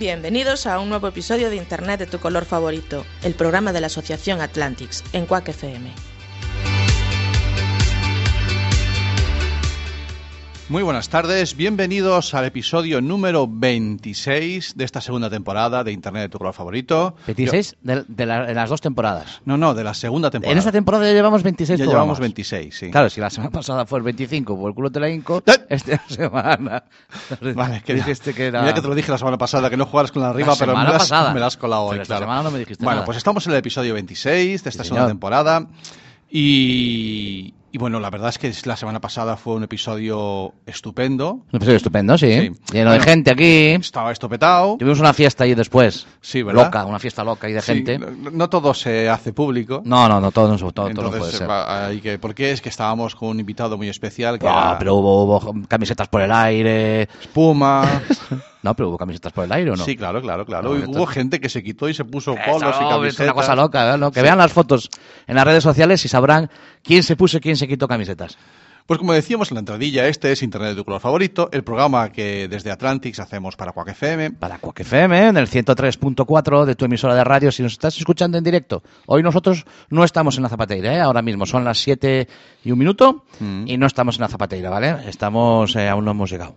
Bienvenidos a un nuevo episodio de Internet de tu color favorito, el programa de la Asociación Atlantics en Quack FM. Muy buenas tardes, bienvenidos al episodio número 26 de esta segunda temporada de Internet de tu color favorito. 26 de, de la- de las dos temporadas. No, no, de la segunda temporada. En esta temporada ya llevamos 26 ya programas. llevamos 26, sí. Claro, si la semana pasada fue el 25 por el culo te la hinco, ¡Eh! esta semana Vale, que dijiste que era... Mira que te lo dije la semana pasada, que no jugaras con la arriba, pero me semana la has, pasada. me la has colado hoy, Pero esta claro. semana no me dijiste bueno, nada. pues estamos en el episodio 26 de esta Sí, segunda señor. temporada. Y, y bueno, la verdad es que la semana pasada fue un episodio estupendo. Un episodio estupendo, sí. Sí. Lleno Bueno. de gente aquí. Estaba estopetado. Tuvimos una fiesta ahí después. Sí, ¿verdad? Loca, una fiesta loca ahí de Sí, gente. no, no todo se hace público. No, no, no, todo, no- todo, todo no Entonces, puede ser. hay que, ¿por qué? Es que estábamos con un invitado muy especial que Ah, era pero hubo, hubo camisetas por el aire. espuma. No, pero hubo camisetas por el aire o no. Sí, claro, claro, claro. No, hubo gente que se quitó y se puso polos y es camisetas. una cosa loca. ¿no? Que Sí. vean las fotos en las redes sociales y sabrán quién se puso y quién se quitó camisetas. Pues como decíamos en la entradilla, este es Internet de tu color favorito, el programa que desde Atlantics hacemos para Quack FM. Para Quack FM, en el 103.4 de tu emisora de radio, si nos estás escuchando en directo. Hoy nosotros no estamos en la zapateira, ¿eh? ahora mismo son las 7 y un minuto Mm. y no estamos en la zapateira, ¿vale? Estamos, eh, aún no hemos llegado.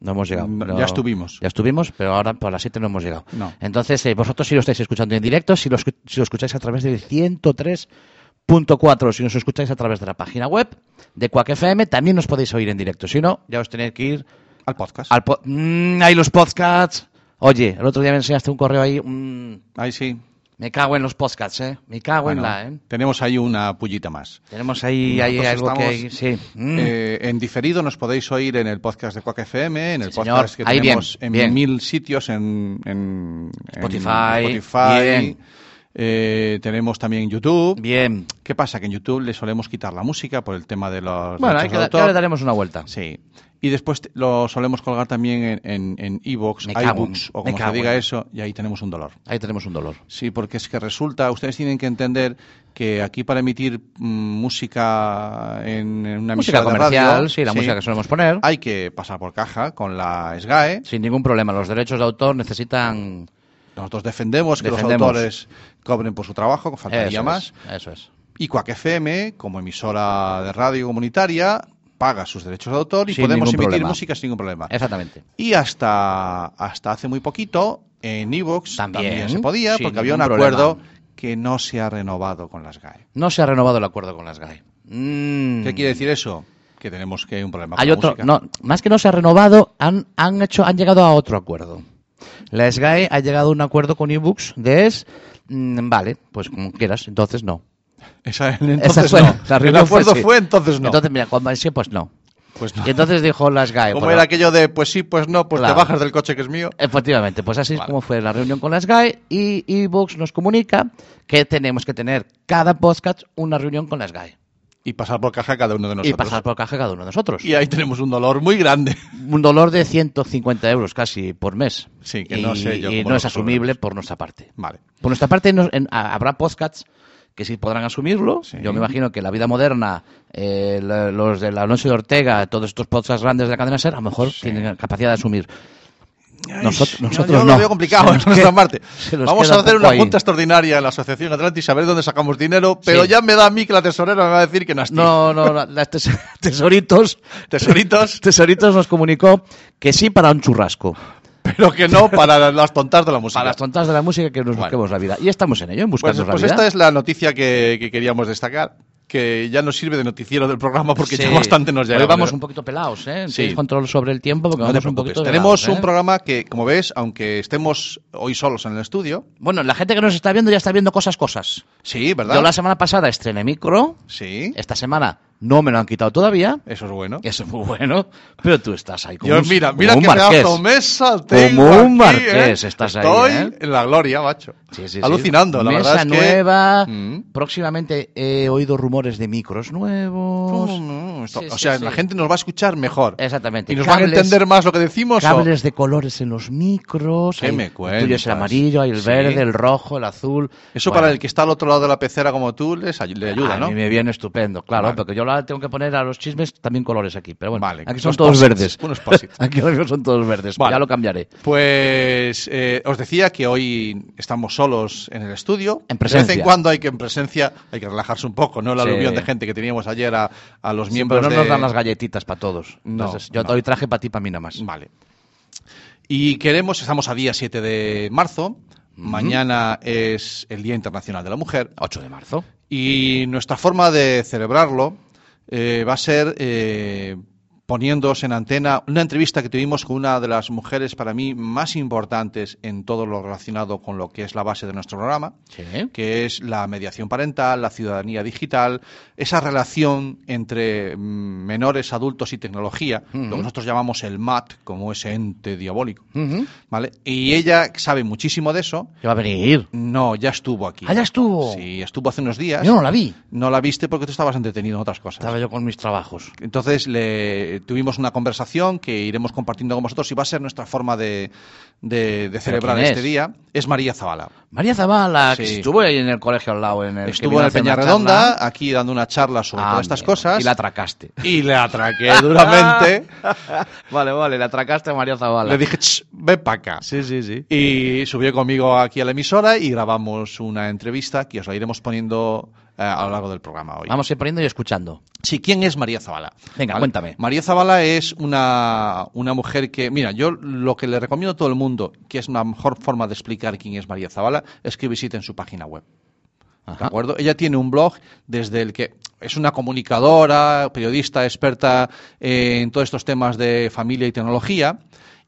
No hemos llegado. Pero- ya estuvimos. Ya estuvimos, pero ahora por las 7 no hemos llegado. No. Entonces, eh, vosotros si lo estáis escuchando en directo, si lo, si lo escucháis a través del 103.4, si nos escucháis a través de la página web de Quack FM, también nos podéis oír en directo. Si no, ya os tenéis que ir Al podcast. al po- Mm, hay los podcasts. Oye, el otro día me enseñaste un correo ahí. mm, Ahí sí. Me cago en los podcasts, ¿eh? Me cago Bueno, en la, ¿eh? Tenemos ahí una pullita más. Tenemos ahí, ahí algo que hay. Sí. Mm. Eh, en diferido nos podéis oír en el podcast de Quack FM, en el Sí, señor. podcast que Ahí tenemos bien, en bien. mil sitios en, en- en Spotify, Spotify. bien. Eh, tenemos también YouTube. Bien. ¿Qué pasa? Que en YouTube le solemos quitar la música por el tema de los Bueno, hay que de da- autor. ya le daremos una vuelta. Sí. Y después lo solemos colgar también en, en, en en- iBooks, o como se diga en- eso, y ahí tenemos un dolor. Ahí tenemos un dolor. Sí, porque es que resulta, ustedes tienen que entender que aquí para emitir mm, música en, en una Música de comercial, radio, sí, la música que solemos poner. hay que pasar por caja con la SGAE. Sin ningún problema. Los derechos de autor necesitan. Nosotros defendemos que Defendemos. los autores cobren por su trabajo, que faltaría Eso más. es, eso es. Y Quack FM, como emisora de radio comunitaria, paga sus derechos de autor y Sin podemos emitir problema. música sin ningún problema. Exactamente. Y hasta, hasta hace muy poquito, en Evox También, también, se podía, porque había un acuerdo problema. que no se ha renovado con las GAE. No se ha renovado el acuerdo con las GAE. Mm. ¿Qué quiere decir eso? Que tenemos que hay un problema con Hay la otro, música. no, más que no se ha renovado, han, han hecho, han llegado a otro acuerdo. La SGAE ha llegado a un acuerdo con ebooks de es, mm, vale, pues como quieras, entonces no. Esa- Esa entonces fue- no. la El reunión fue acuerdo así. fue, entonces no. Entonces, mira, cuando sí, pues no. pues no. Y entonces dijo la SGAE. Como pues, era aquello de, pues sí, pues no, pues Claro. te bajas del coche que es mío. Efectivamente, pues así es Vale. como fue la reunión con la SGAE y ebooks nos comunica que tenemos que tener cada podcast una reunión con la SGAE Y pasar por caja cada uno de nosotros. y pasar por caja cada uno de nosotros. Y ahí tenemos un dolor muy grande. un dolor de 150 euros casi por mes. Sí, que y, no sé yo y no es asumible por nuestra parte. Vale. Por nuestra parte, en- habrá podcasts que sí podrán asumirlo. Sí. Yo me imagino que la vida moderna, eh, la- los de la Alonso de Ortega, todos estos podcasts grandes de la cadena SER, a lo mejor tienen capacidad de asumir. Nosotros, Yo- yo no. lo veo complicado en nuestra parte. Vamos a hacer un una ahí. junta extraordinaria en la Asociación Atlantis a ver dónde sacamos dinero, pero Sí. ya me da a mí que la tesorera me va a decir que no has No, no, no, las tes- tesoritos, Tesoritos, tesoritos nos comunicó que sí para un churrasco. pero que no para las tontas de la música. Para las tontas de la música que nos Bueno. busquemos la vida. Y estamos en ello, en Pues, buscarnos pues la vida. esta es la noticia que, que queríamos destacar, que ya nos sirve de noticiero del programa porque Sí. ya bastante nos llega. Hoy vamos un poquito pelados, ¿eh? Sí. Control sobre el tiempo porque No vamos un poquito Tenemos un ¿eh? programa que, como ves, aunque estemos hoy solos en el estudio, Bueno, la gente que nos está viendo ya está viendo cosas, cosas. sí, ¿verdad? Yo la semana pasada estrené micro, Sí. esta semana No me lo han quitado todavía. Eso es bueno. Eso es muy bueno. Pero tú estás ahí como Yo, un, mira, como mira un qué marqués. pedazo mesa tengo Como un aquí, marqués ¿eh? estás ahí, Estoy ¿eh? en la gloria, macho. Sí, sí, sí. Alucinando, la Mesa verdad es que... nueva. Mm. Próximamente he oído rumores de micros nuevos. No, no, esto- Sí, o sí, sea, sí. la gente nos va a escuchar mejor. Exactamente. Y nos van a Cables- entender más lo que decimos. o- Cables de colores en los micros. ¿Qué Hay- me El tuyo es el cuentas? amarillo, hay el Sí. verde, el rojo, el azul. Eso Bueno, para el que está al otro lado de la pecera como tú les le ayuda, a ¿no? mí me viene estupendo, claro, porque yo ahora tengo que poner a los chismes también colores aquí. Pero bueno, Vale, aquí son todos posits, verdes. unos aquí son todos verdes. Vale. Ya lo cambiaré. Pues eh, os decía que hoy estamos solos en el estudio. En De presencia. vez en cuando hay que en presencia hay que relajarse un poco, ¿no? La Sí. aluvión de gente que teníamos ayer a, a los Sí, miembros pero no de... nos dan las galletitas para todos. No, Entonces, yo no. hoy traje para ti, para mí nada más. Vale. Y queremos, estamos a día 7 de marzo. Mañana es el Día Internacional de la Mujer. 8 de marzo. Y nuestra forma de celebrarlo eh, va a ser eh, poniéndoos en antena una entrevista que tuvimos con una de las mujeres para mí más importantes en todo lo relacionado con lo que es la base de nuestro programa, Sí. que es la mediación parental, la ciudadanía digital, esa relación entre menores, adultos y tecnología, lo que nosotros llamamos el MAT, como ese ente diabólico. ¿vale? Y ella sabe muchísimo de eso. Que va a venir. No, ya estuvo aquí. Ah, ya estuvo. Sí, estuvo hace unos días. Yo no la vi. No la viste porque tú estabas entretenido en otras cosas. Estaba yo con mis trabajos. Entonces le tuvimos una conversación que iremos compartiendo con vosotros y va a ser nuestra forma de, de- de celebrar este es? día. Es María Zavala. María Zavala, que estuvo ahí en el colegio al lado. En el Estuvo en el Peñarredonda, aquí dando una charla sobre Ah, todas estas cosas. Y la atracaste. Y le atraqué duramente. vale, vale, le atracaste a María Zavala. le dije, "Ch, ven para acá. Sí, sí, sí. Y subió conmigo aquí a la emisora y grabamos una entrevista que os la iremos poniendo a lo largo del programa hoy. Vamos a ir poniendo y escuchando. Sí, ¿quién es María Zavala? Venga, cuéntame. María Zavala es una, una mujer que, mira, yo lo que le recomiendo a todo el mundo, que es una mejor forma de explicar quién es María Zavala, es que visiten su página web. ¿De acuerdo? Ella tiene un blog desde el que es una comunicadora, periodista experta en todos estos temas de familia y tecnología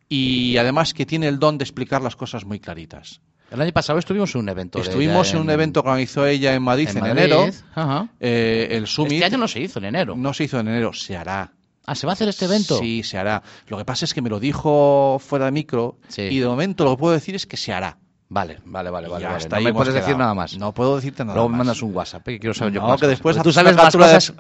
y además que tiene el don de explicar las cosas muy claritas. El año pasado estuvimos en un evento. Estuvimos en un evento que organizó ella en Madrid en, Madrid. enero, Ajá. eh, el Summit. Este año no se hizo en enero. No se hizo en enero, se hará. Ah, ¿se va a hacer este evento? Sí, se hará. Lo que pasa es que me lo dijo fuera de micro Sí. y de momento lo que puedo decir es que se hará. Vale, vale, vale, vale. hasta No me puedes decir nada más. No puedo decirte nada Luego me mandas un WhatsApp, que quiero saber yo más que después Tú sabes más, de- cosas,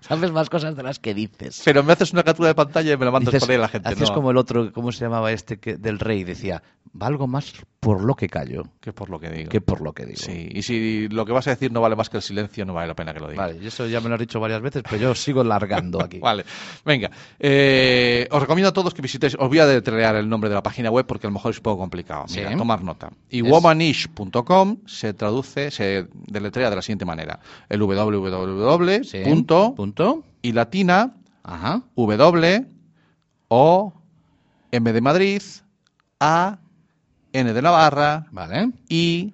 sabes más cosas de las que dices. Pero me haces una captura de pantalla y me la mandas Dices- por ahí a la gente. haces no, como el otro, ¿cómo se llamaba este que, del rey? Decía, valgo más por lo que callo que por lo que digo. que por lo que digo. Sí, y si lo que vas a decir no vale más que el silencio, no vale la pena que lo digas. Vale, y eso ya me lo has dicho varias veces, pero yo sigo largando aquí. Vale, venga. Eh, os recomiendo a todos que visitéis. Os voy a deletrear el nombre de la página web porque a lo mejor es un poco complicado. Mira, Sí. tomar nota. Y Es- womanish.com se traduce, se deletrea de la siguiente manera: el www. Sí. punto Punto. y latina Ajá. w o m de Madrid a n de Navarra Vale. i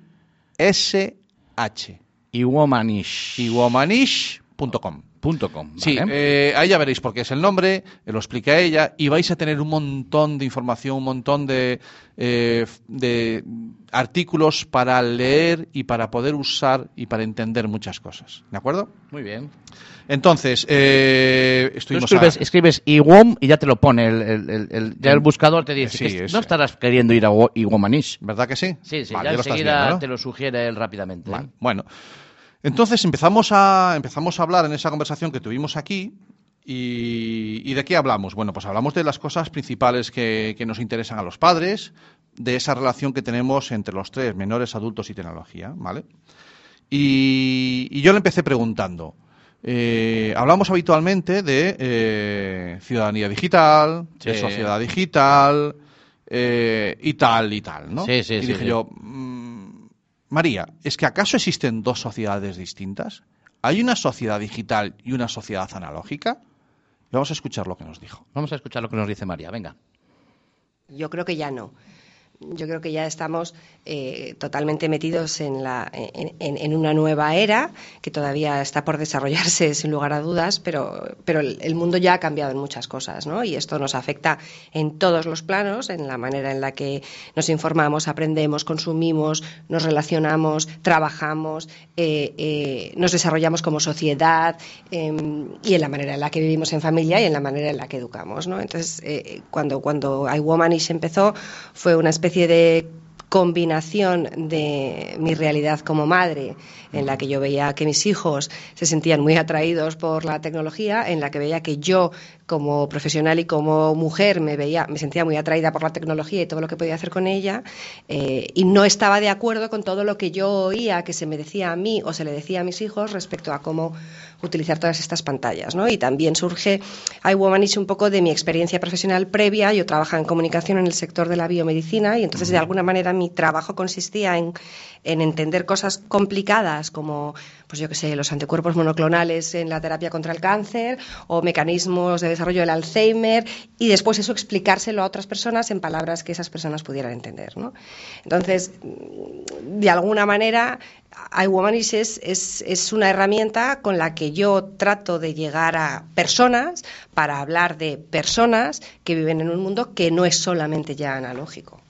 s h Y womanish. y womanish.com. Punto com. Sí, eh, ahí ya veréis porque es el nombre, eh, lo explica ella y vais a tener un montón de información, un montón de, eh, de artículos para leer y para poder usar y para entender muchas cosas. ¿De acuerdo? Muy bien. Entonces, eh, Tú estuvimos escribes, a- escribes iwom y ya te lo pone. El, el- el- el- ya el buscador te dice Sí, que es- no estarás queriendo ir a Wo- iwomanish. ¿Verdad que sí? Sí, sí, Vale, ya enseguida viendo, ¿no? te lo sugiere él rápidamente. Vale, Bueno, entonces empezamos a, empezamos a hablar en esa conversación que tuvimos aquí. Y, y de qué hablamos? Bueno, pues hablamos de las cosas principales que, que nos interesan a los padres, de esa relación que tenemos entre los tres, menores, adultos y tecnología, ¿vale? Y, y yo le empecé preguntando. eh, hablamos habitualmente de eh, ciudadanía digital, de Sí. sociedad digital eh, y tal y tal, ¿no? Sí, sí, y dije yo, María, ¿es que acaso existen dos sociedades distintas? ¿Hay una sociedad digital y una sociedad analógica? Vamos a escuchar lo que nos dijo. Vamos a escuchar lo que nos dice María. Venga. Yo creo que ya no. Yo creo que ya estamos eh, totalmente metidos en, la, en, una nueva era que todavía está por desarrollarse sin lugar a dudas, pero, pero el, mundo ya ha cambiado en muchas cosas, ¿no? Y esto nos afecta en todos los planos, en la manera en la que nos informamos, aprendemos, consumimos, nos relacionamos, trabajamos, eh, eh, nos desarrollamos como sociedad em, y en la manera en la que vivimos en familia y en la manera en la que educamos, ¿no? Entonces, cuando, cuando iWomanish empezó, fue una especie de combinación de mi realidad como madre, en la que yo veía que mis hijos se sentían muy atraídos por la tecnología, en la que veía que yo como profesional y como mujer me veía, me sentía muy atraída por la tecnología y todo lo que podía hacer con ella, eh, y no estaba de acuerdo con todo lo que yo oía que se me decía a mí o se le decía a mis hijos respecto a cómo utilizar todas estas pantallas, ¿no? Y también surge iWomanish un poco de mi experiencia profesional previa. Yo trabajaba en comunicación en el sector de la biomedicina y entonces de alguna manera mi trabajo consistía en, en entender cosas complicadas como, pues yo qué sé, los anticuerpos monoclonales en la terapia contra el cáncer o mecanismos de desarrollo del Alzheimer y después eso explicárselo a otras personas en palabras que esas personas pudieran entender. ¿no? Entonces, de alguna manera, iWomanish es, es, es una herramienta con la que yo trato de llegar a personas para hablar de personas que viven en un mundo que no es solamente ya analógico.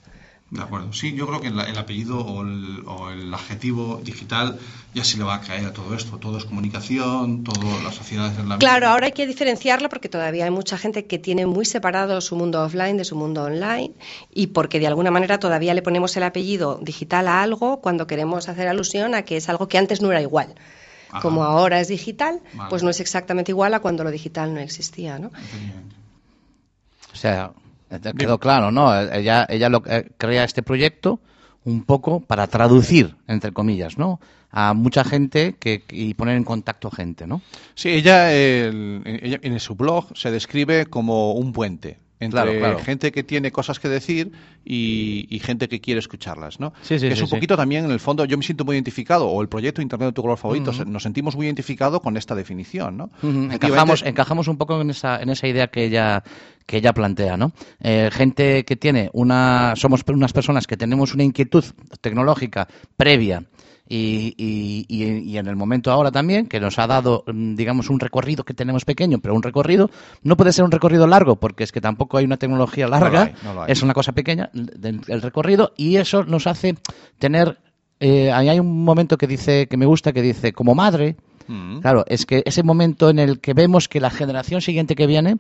De acuerdo. Sí, yo creo que el, el apellido o el, o el, adjetivo digital ya se le va a caer a todo esto. Todo es comunicación, todas las sociedades en la Claro, ahora hay que diferenciarlo porque todavía hay mucha gente que tiene muy separado su mundo offline de su mundo online y porque de alguna manera todavía le ponemos el apellido digital a algo cuando queremos hacer alusión a que es algo que antes no era igual. Ajá. Como ahora es digital, vale. pues no es exactamente igual a cuando lo digital no existía, ¿no? O sea, quedó claro, ¿no? Ella, ella lo, eh, crea este proyecto un poco para traducir, entre comillas, ¿no? A mucha gente que, y poner en contacto gente, ¿no? Sí, ella, el, ella en su blog se describe como un puente entre Claro, claro. gente que tiene cosas que decir y, y gente que quiere escucharlas, ¿no? Sí, sí, Que es sí, un poquito también, en el fondo, yo me siento muy identificado, o el proyecto Internet de tu color favorito, nos sentimos muy identificados con esta definición, ¿no? Encajamos, encajamos un poco en esa, en esa idea que ella, que ella plantea, ¿no? Eh, gente que tiene una, somos unas personas que tenemos una inquietud tecnológica previa y, y- y- en el momento ahora también, que nos ha dado, mm, digamos, un recorrido que tenemos pequeño, pero un recorrido, no puede ser un recorrido largo, porque es que tampoco hay una tecnología larga, hay, no es una cosa pequeña el recorrido, y eso nos hace tener, eh, ahí hay un momento que dice, que me gusta, que dice, como madre, Mm. Claro, es que ese momento en el que vemos que la generación siguiente que viene,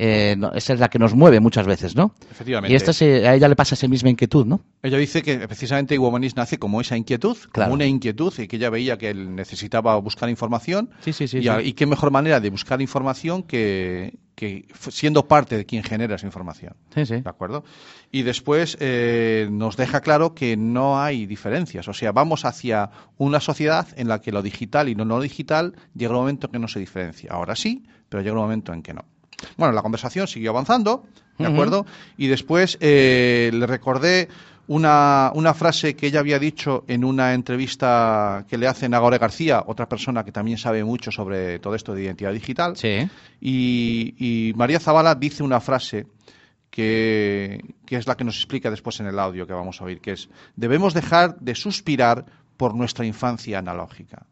eh, no, esa es la que nos mueve muchas veces, ¿no? Efectivamente. Y esta se- a ella le pasa esa misma inquietud, ¿no? Ella dice que precisamente Womanis nace como esa inquietud, Claro. como una inquietud, y que ella veía que él necesitaba buscar información. Sí, sí, sí, y, a- sí. y qué mejor manera de buscar información que, siendo parte de quien genera esa información. Sí, sí. ¿De acuerdo? Y después eh, nos deja claro que no hay diferencias. O sea, vamos hacia una sociedad en la que lo digital y lo no digital llega un momento que no se diferencia. Ahora sí, pero llega un momento en que no. Bueno, la conversación siguió avanzando, ¿de acuerdo? Y después eh, le recordé una, una frase que ella había dicho en una entrevista que le hacen a Gore García, otra persona que también sabe mucho sobre todo esto de identidad digital. Sí. Y, y María Zavala dice una frase que, que es la que nos explica después en el audio que vamos a oír, que es, debemos dejar de suspirar por nuestra infancia analógica.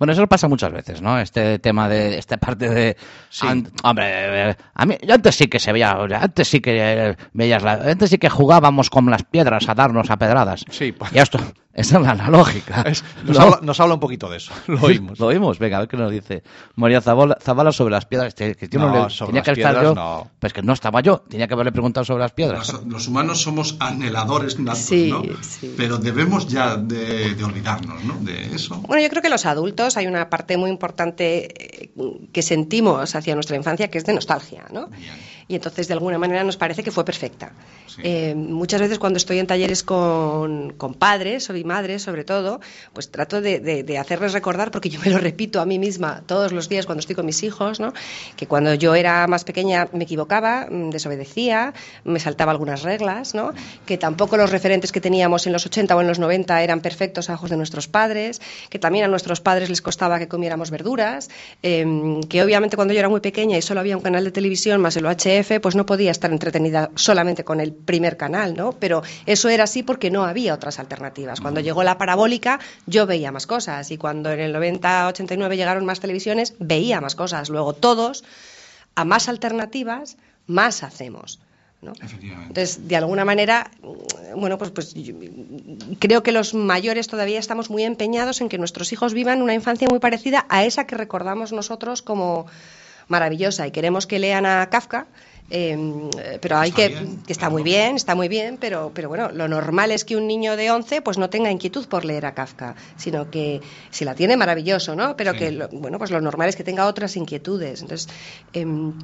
Bueno, eso pasa muchas veces, ¿no? Este tema de esta parte de Sí. an- hombre, a mí yo antes sí que se veía, antes sí que eh, veías la, antes sí que jugábamos con las piedras a darnos a pedradas. Sí, pues- Y esto esa es la analógica. Es- nos, ¿no? habla, nos habla un poquito de eso, lo oímos. Lo oímos, venga, a ver qué nos dice María Zavala, Zavala sobre las piedras. Que que yo no, No, le- sobre tenía las que estar piedras, yo. no. Pues que no estaba yo, tenía que haberle preguntado sobre las piedras. Los, los humanos somos anheladores natos, Sí, ¿no? sí. Pero debemos ya de, de olvidarnos, ¿no? De eso. Bueno, yo creo que los adultos hay una parte muy importante eh, que sentimos hacia nuestra infancia que es de nostalgia, ¿no? Bien. Y entonces de alguna manera nos parece que fue perfecta. Sí. Eh, muchas veces cuando estoy en talleres con, con padres y madres, sobre todo, pues trato de, hacerles recordar, porque yo me lo repito a mí misma todos los días cuando estoy con mis hijos, ¿no? que cuando yo era más pequeña me equivocaba, mm, desobedecía, me saltaba algunas reglas, ¿no? que tampoco los referentes que teníamos en los 80 o en los 90 eran perfectos a ojos de nuestros padres, que también a nuestros padres les costaba que comiéramos verduras, eh, que obviamente cuando yo era muy pequeña y solo había un canal de televisión más el UHF, pues no podía estar entretenida solamente con el primer canal, ¿no? Pero eso era así porque no había otras alternativas. Llegó la parabólica, yo veía más cosas y cuando en el 90, 89 llegaron más televisiones, veía más cosas. Luego todos, a más alternativas, más hacemos. ¿no? Entonces, de alguna manera, bueno, pues, pues yo- creo que los mayores todavía estamos muy empeñados en que nuestros hijos vivan una infancia muy parecida a esa que recordamos nosotros como maravillosa y queremos que lean a Kafka. Eh, pero hay Está que, bien, que está claro. muy bien, está muy bien, pero, pero bueno, lo normal es que un niño de 11 pues no tenga inquietud por leer a Kafka, sino que si la tiene maravilloso, ¿no? Pero Sí. que lo- bueno, pues lo normal es que tenga otras inquietudes. Entonces, em,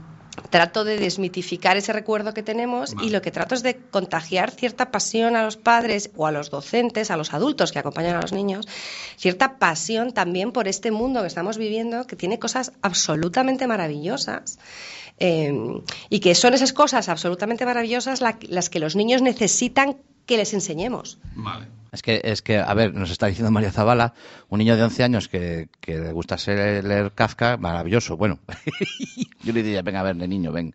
trato de desmitificar ese recuerdo que tenemos y lo que trato es de contagiar cierta pasión a los padres o a los docentes, a los adultos que acompañan a los niños, cierta pasión también por este mundo que estamos viviendo, que tiene cosas absolutamente maravillosas. Eh, y que son esas cosas absolutamente maravillosas la- las que los niños necesitan que les enseñemos. Vale. Es que, es que, a ver, nos está diciendo María Zavala, un niño de 11 años que, que le gusta ser- leer Kafka, maravilloso. Bueno, yo le diría, venga, a ver, niño, ven.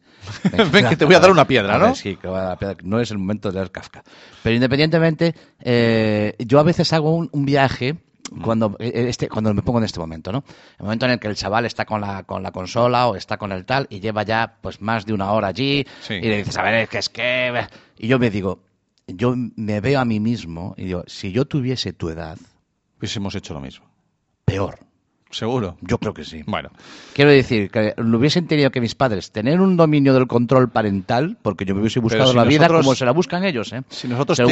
Ven, que te voy a dar una piedra, ver, ¿no? sí, que voy a dar piedra. No es el momento de leer Kafka. Pero independientemente, eh, yo a veces hago un, un viaje cuando eh, este cuando me pongo en este momento, ¿no? El momento en el que el chaval está con la con la consola o está con el tal y lleva ya pues más de una hora allí Sí. y le dices, a ver, es que es que y yo me digo, yo me veo a mí mismo y digo, si yo tuviese tu edad, Hubiésemos hecho lo mismo. peor. Seguro. Yo creo que sí. Bueno, Quiero decir, que lo hubiesen tenido que mis padres tener un dominio del control parental, porque yo me hubiese buscado si la vida como se la buscan ellos, ¿eh? si nosotros se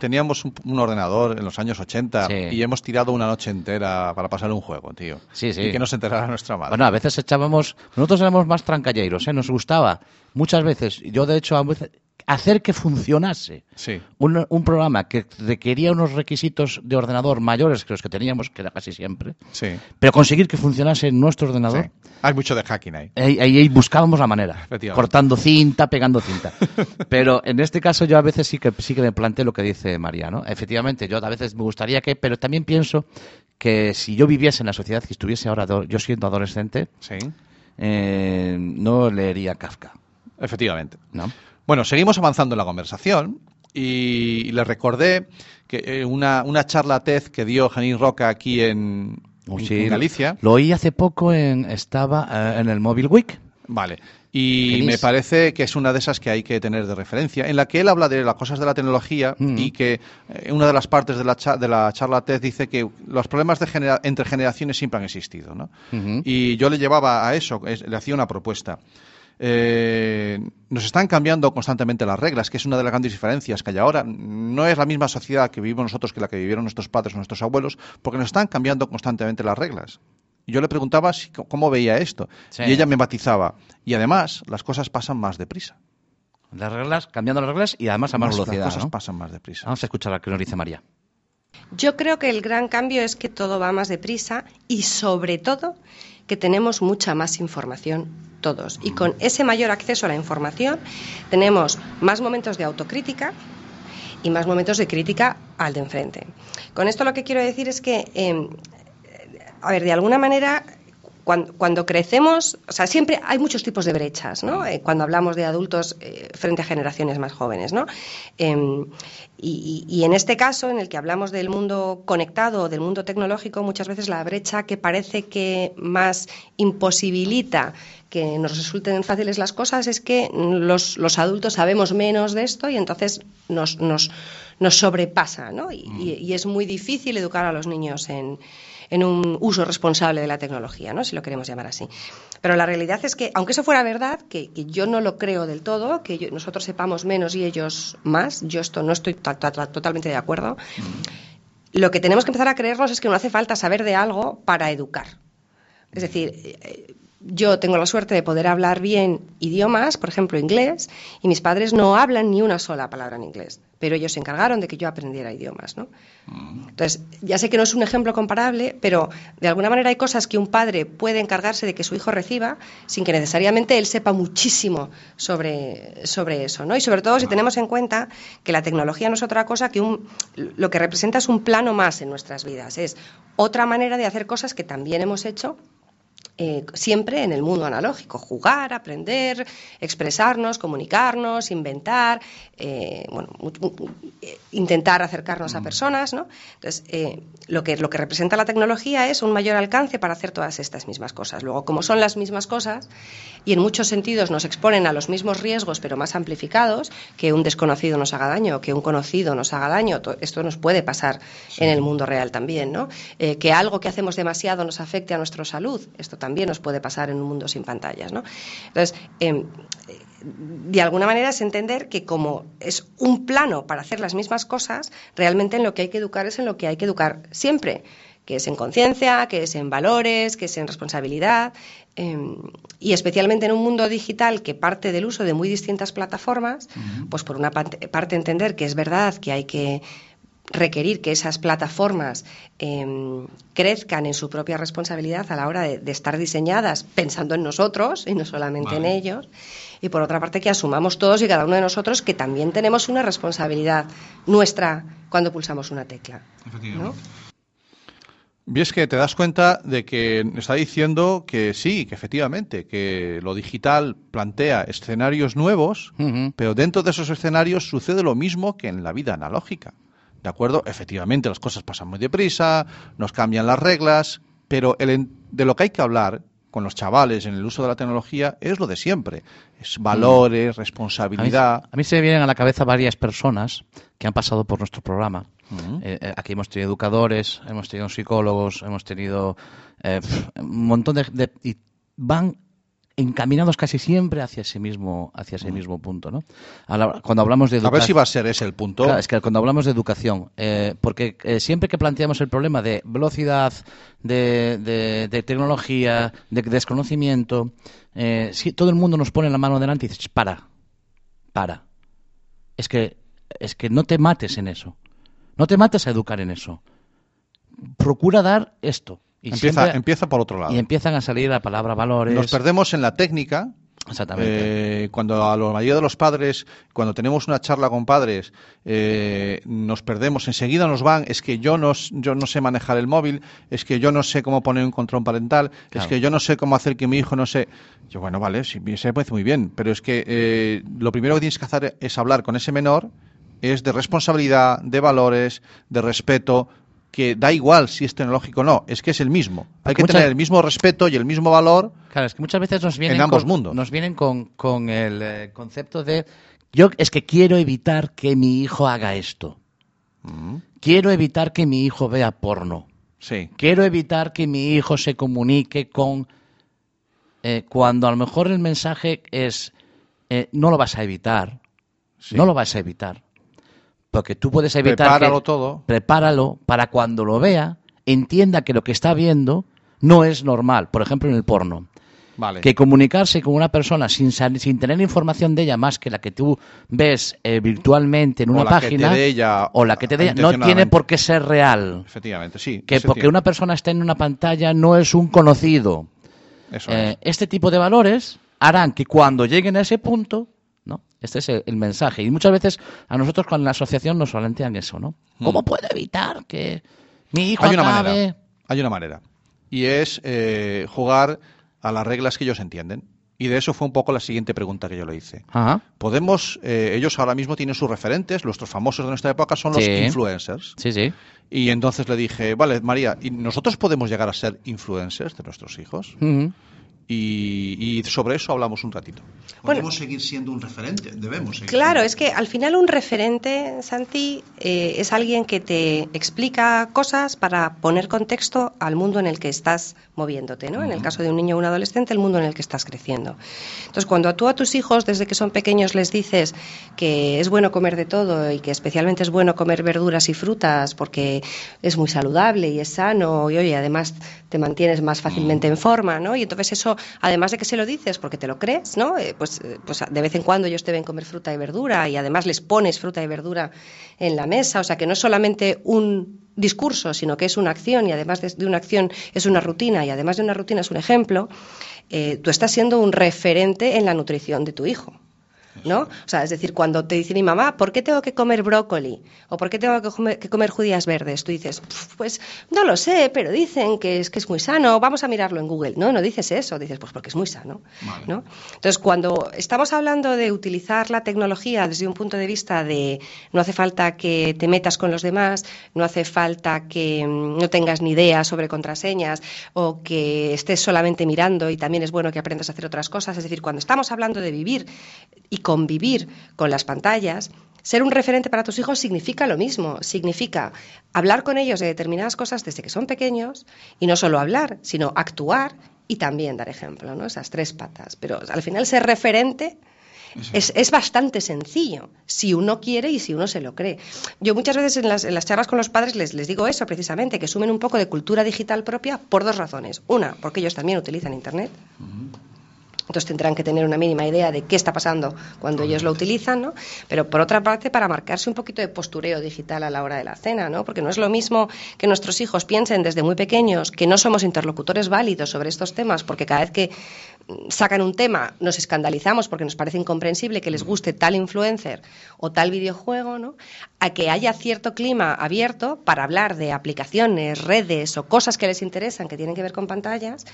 teníamos, un, un ordenador en los años 80 Sí. y hemos tirado una noche entera para pasar un juego, tío. Sí, sí. Y que no se enterara nuestra madre. Bueno, a veces echábamos, nosotros éramos más trancalleiros, ¿eh? Nos gustaba muchas veces, yo de hecho a veces, hacer que funcionase Sí. un, un programa que requería unos requisitos de ordenador mayores que los que teníamos, que era casi siempre, Sí. pero conseguir que funcionase en nuestro ordenador, sí. Hay mucho de hacking ahí. Ahí, ahí- ahí buscábamos la manera, cortando cinta, pegando cinta. Pero en este caso yo a veces sí que sí que me planteo lo que dice María, ¿no? Efectivamente, yo a veces me gustaría que, pero también pienso que si yo viviese en la sociedad que estuviese ahora yo siendo adolescente, eh, no leería Kafka, Efectivamente. ¿no? Bueno, seguimos avanzando en la conversación y, le recordé que eh, una, una charla TED que dio Janine Roca aquí en, Oh, en- sí, en Galicia. Lo oí hace poco en estaba eh, en el Mobile Week. Vale. Y me parece que es una de esas que hay que tener de referencia, en la que él habla de las cosas de la tecnología Mm. y que eh, una de las partes de la, cha- de la charla TED dice que los problemas de genera- entre generaciones siempre han existido. ¿no? Y yo le llevaba a eso, es- le hacía una propuesta. Eh, nos están cambiando constantemente las reglas, que es una de las grandes diferencias que hay ahora. No es la misma sociedad que vivimos nosotros que la que vivieron nuestros padres o nuestros abuelos, porque nos están cambiando constantemente las reglas. Y yo le preguntaba si- cómo veía esto. Sí. Y ella me matizaba. Y además, las cosas pasan más deprisa. Las reglas, cambiando las reglas y además a más velocidad. Las cosas ¿no? pasan más deprisa. Vamos a escuchar lo que nos dice María. Yo creo que el gran cambio es que todo va más deprisa y sobre todo que tenemos mucha más información todos. Y con ese mayor acceso a la información tenemos más momentos de autocrítica y más momentos de crítica al de enfrente. Con esto lo que quiero decir es que, eh, a ver, de alguna manera cuando, cuando crecemos, o sea, siempre hay muchos tipos de brechas, ¿no? Eh, cuando hablamos de adultos eh, frente a generaciones más jóvenes, ¿no? Em, y, en este caso, en el que hablamos del mundo conectado, del mundo tecnológico, muchas veces la brecha que parece que más imposibilita que nos resulten fáciles las cosas es que los, los adultos sabemos menos de esto y entonces nos, nos, nos sobrepasa, ¿no? Y, y- y es muy difícil educar a los niños en, en un uso responsable de la tecnología, ¿no? si lo queremos llamar así. Pero la realidad es que, aunque eso fuera verdad, que, que yo no lo creo del todo, que yo- nosotros sepamos menos y ellos más, yo esto no estoy to- to- to- totalmente de acuerdo, lo que tenemos que empezar a creernos es que no hace falta saber de algo para educar. Es decir, eh, yo tengo la suerte de poder hablar bien idiomas, por ejemplo inglés, y mis padres no hablan ni una sola palabra en inglés, pero ellos se encargaron de que yo aprendiera idiomas, ¿no? Entonces, ya sé que no es un ejemplo comparable, pero de alguna manera hay cosas que un padre puede encargarse de que su hijo reciba sin que necesariamente él sepa muchísimo sobre, sobre eso, ¿no? Y sobre todo si tenemos en cuenta que la tecnología no es otra cosa que un, lo que representa es un plano más en nuestras vidas, es otra manera de hacer cosas que también hemos hecho eh, siempre en el mundo analógico, jugar, aprender, expresarnos, comunicarnos, inventar, eh, bueno, eh, intentar acercarnos a personas, ¿no? Entonces, lo, que, lo que representa la tecnología es un mayor alcance para hacer todas estas mismas cosas. Luego, como son las mismas cosas y en muchos sentidos nos exponen a los mismos riesgos, pero más amplificados, que un desconocido nos haga daño, que un conocido nos haga daño, esto nos puede pasar en el mundo real también, ¿no? que algo que hacemos demasiado nos afecte a nuestra salud, esto también nos puede pasar en un mundo sin pantallas. ¿no? Entonces, em, de alguna manera es entender que como es un plano para hacer las mismas cosas, realmente en lo que hay que educar es en lo que hay que educar siempre, que es en conciencia, que es en valores, que es en responsabilidad, em, y especialmente en un mundo digital que parte del uso de muy distintas plataformas, pues por una parte entender que es verdad que hay que requerir que esas plataformas em, crezcan en su propia responsabilidad a la hora de, estar diseñadas pensando en nosotros y no solamente en ellos. Y por otra parte que asumamos todos y cada uno de nosotros que también tenemos una responsabilidad nuestra cuando pulsamos una tecla. ¿no? Y es que te das cuenta de que está diciendo que sí, que efectivamente, que lo digital plantea escenarios nuevos, pero dentro de esos escenarios sucede lo mismo que en la vida analógica. ¿De acuerdo? Efectivamente, las cosas pasan muy deprisa, nos cambian las reglas, pero de lo que hay que hablar con los chavales en el uso de la tecnología es lo de siempre. Es valores, responsabilidad. A mí, se me vienen a la cabeza varias personas que han pasado por nuestro programa. Eh, eh, aquí hemos tenido educadores, hemos tenido psicólogos, hemos tenido eh, un montón de, de, y van encaminados casi siempre hacia ese mismo, hacia ese mismo punto, ¿no? Cuando hablamos de educación... A ver si va a ser ese el punto. es que cuando hablamos de educación, eh, porque eh, siempre que planteamos el problema de velocidad, de, de, tecnología, de desconocimiento, eh, si todo el mundo nos pone la mano delante y dices, para, para. Es que, es que no te mates en eso. No te mates a educar en eso. Procura dar esto empieza, empieza por otro lado. Y empiezan a salir la palabra valores. Nos perdemos en la técnica. Exactamente. Eh, cuando a la mayoría de los padres, cuando tenemos una charla con padres, eh, nos perdemos, enseguida nos van, es que yo no, yo no sé manejar el móvil, es que yo no sé cómo poner un control parental, es que yo no sé cómo hacer que mi hijo no sé. Yo, bueno, vale, sí, se parece muy bien, pero es que eh, lo primero que tienes que hacer es hablar con ese menor, es de responsabilidad, de valores, de respeto, que da igual si es tecnológico o no, es que es el mismo. Hay que tener el mismo respeto y el mismo valor. Claro, es que muchas veces nos vienen en ambos con, mundos. Nos vienen con, con el eh, concepto de yo es que quiero evitar que mi hijo haga esto. Mm. Quiero evitar que mi hijo vea porno. Sí. Quiero evitar que mi hijo se comunique con eh, cuando a lo mejor el mensaje es eh, no lo vas a evitar. No lo vas a evitar. Porque tú puedes evitar. Prepáralo todo. Prepáralo para cuando lo vea, entienda que lo que está viendo no es normal. Por ejemplo, en el porno. Vale. Que comunicarse con una persona sin, sin tener información de ella más que la que tú ves eh, virtualmente en una página o la que te dé ella, no tiene por qué ser real. Efectivamente, sí. Que porque una persona esté en una pantalla no es un conocido. Eso eh, Este tipo de valores harán que cuando lleguen a ese punto este es el, mensaje. Y muchas veces a nosotros con la asociación nos plantean eso, ¿no? Hmm. ¿Cómo puedo evitar que mi hijo Hay una manera. Hay una manera. Y es eh, jugar a las reglas que ellos entienden. Y de eso fue un poco la siguiente pregunta que yo le hice. Podemos, eh, ellos ahora mismo tienen sus referentes, nuestros famosos de nuestra época son los influencers. Sí, sí. Y entonces le dije, vale, María, ¿y nosotros podemos llegar a ser influencers de nuestros hijos? Y, sobre eso hablamos un ratito. Podemos seguir siendo un referente, debemos seguir. Claro, es que al final un referente, Santi, eh, es alguien que te explica cosas para poner contexto al mundo en el que estás moviéndote, ¿no? En el caso de un niño o un adolescente, el mundo en el que estás creciendo. Entonces, cuando tú a tus hijos, desde que son pequeños, les dices que es bueno comer de todo y que especialmente es bueno comer verduras y frutas porque es muy saludable y es sano y, oye, además te mantienes más fácilmente en forma, ¿no? Y entonces eso además de que se lo dices porque te lo crees, ¿no? Eh, pues, eh, pues de vez en cuando ellos deben comer fruta y verdura y además les pones fruta y verdura en la mesa. O sea, que no es solamente un discurso, sino que es una acción y además de, una acción es una rutina y además de una rutina es un ejemplo, eh, tú estás siendo un referente en la nutrición de tu hijo. ¿No? O sea, es decir, cuando te dice mi mamá, ¿por qué tengo que comer brócoli? ¿O por qué tengo que comer, judías verdes? Tú dices, pues no lo sé, pero dicen que es, que es muy sano, vamos a mirarlo en Google. No, no dices eso, dices, pues porque es muy sano, ¿no? Entonces, cuando estamos hablando de utilizar la tecnología desde un punto de vista de no hace falta que te metas con los demás, no hace falta que mm, no tengas ni idea sobre contraseñas o que estés solamente mirando y también es bueno que aprendas a hacer otras cosas, es decir, cuando estamos hablando de vivir y convivir con las pantallas, ser un referente para tus hijos significa lo mismo, significa hablar con ellos de determinadas cosas desde que son pequeños y no solo hablar, sino actuar y también dar ejemplo, ¿no? Esas tres patas. Pero al final ser referente es, bastante sencillo, si uno quiere y si uno se lo cree. Yo muchas veces en las, charlas con los padres les, les, digo eso precisamente, que sumen un poco de cultura digital propia por dos razones. Una, porque ellos también utilizan Internet. Entonces tendrán que tener una mínima idea de qué está pasando cuando ellos lo utilizan, ¿no? Pero por otra parte, para marcarse un poquito de postureo digital a la hora de la cena, ¿no? Porque no es lo mismo que nuestros hijos piensen desde muy pequeños que no somos interlocutores válidos sobre estos temas, porque cada vez que sacan un tema nos escandalizamos porque nos parece incomprensible que les guste tal influencer o tal videojuego, ¿no? A que haya cierto clima abierto para hablar de aplicaciones, redes o cosas que les interesan que tienen que ver con pantallas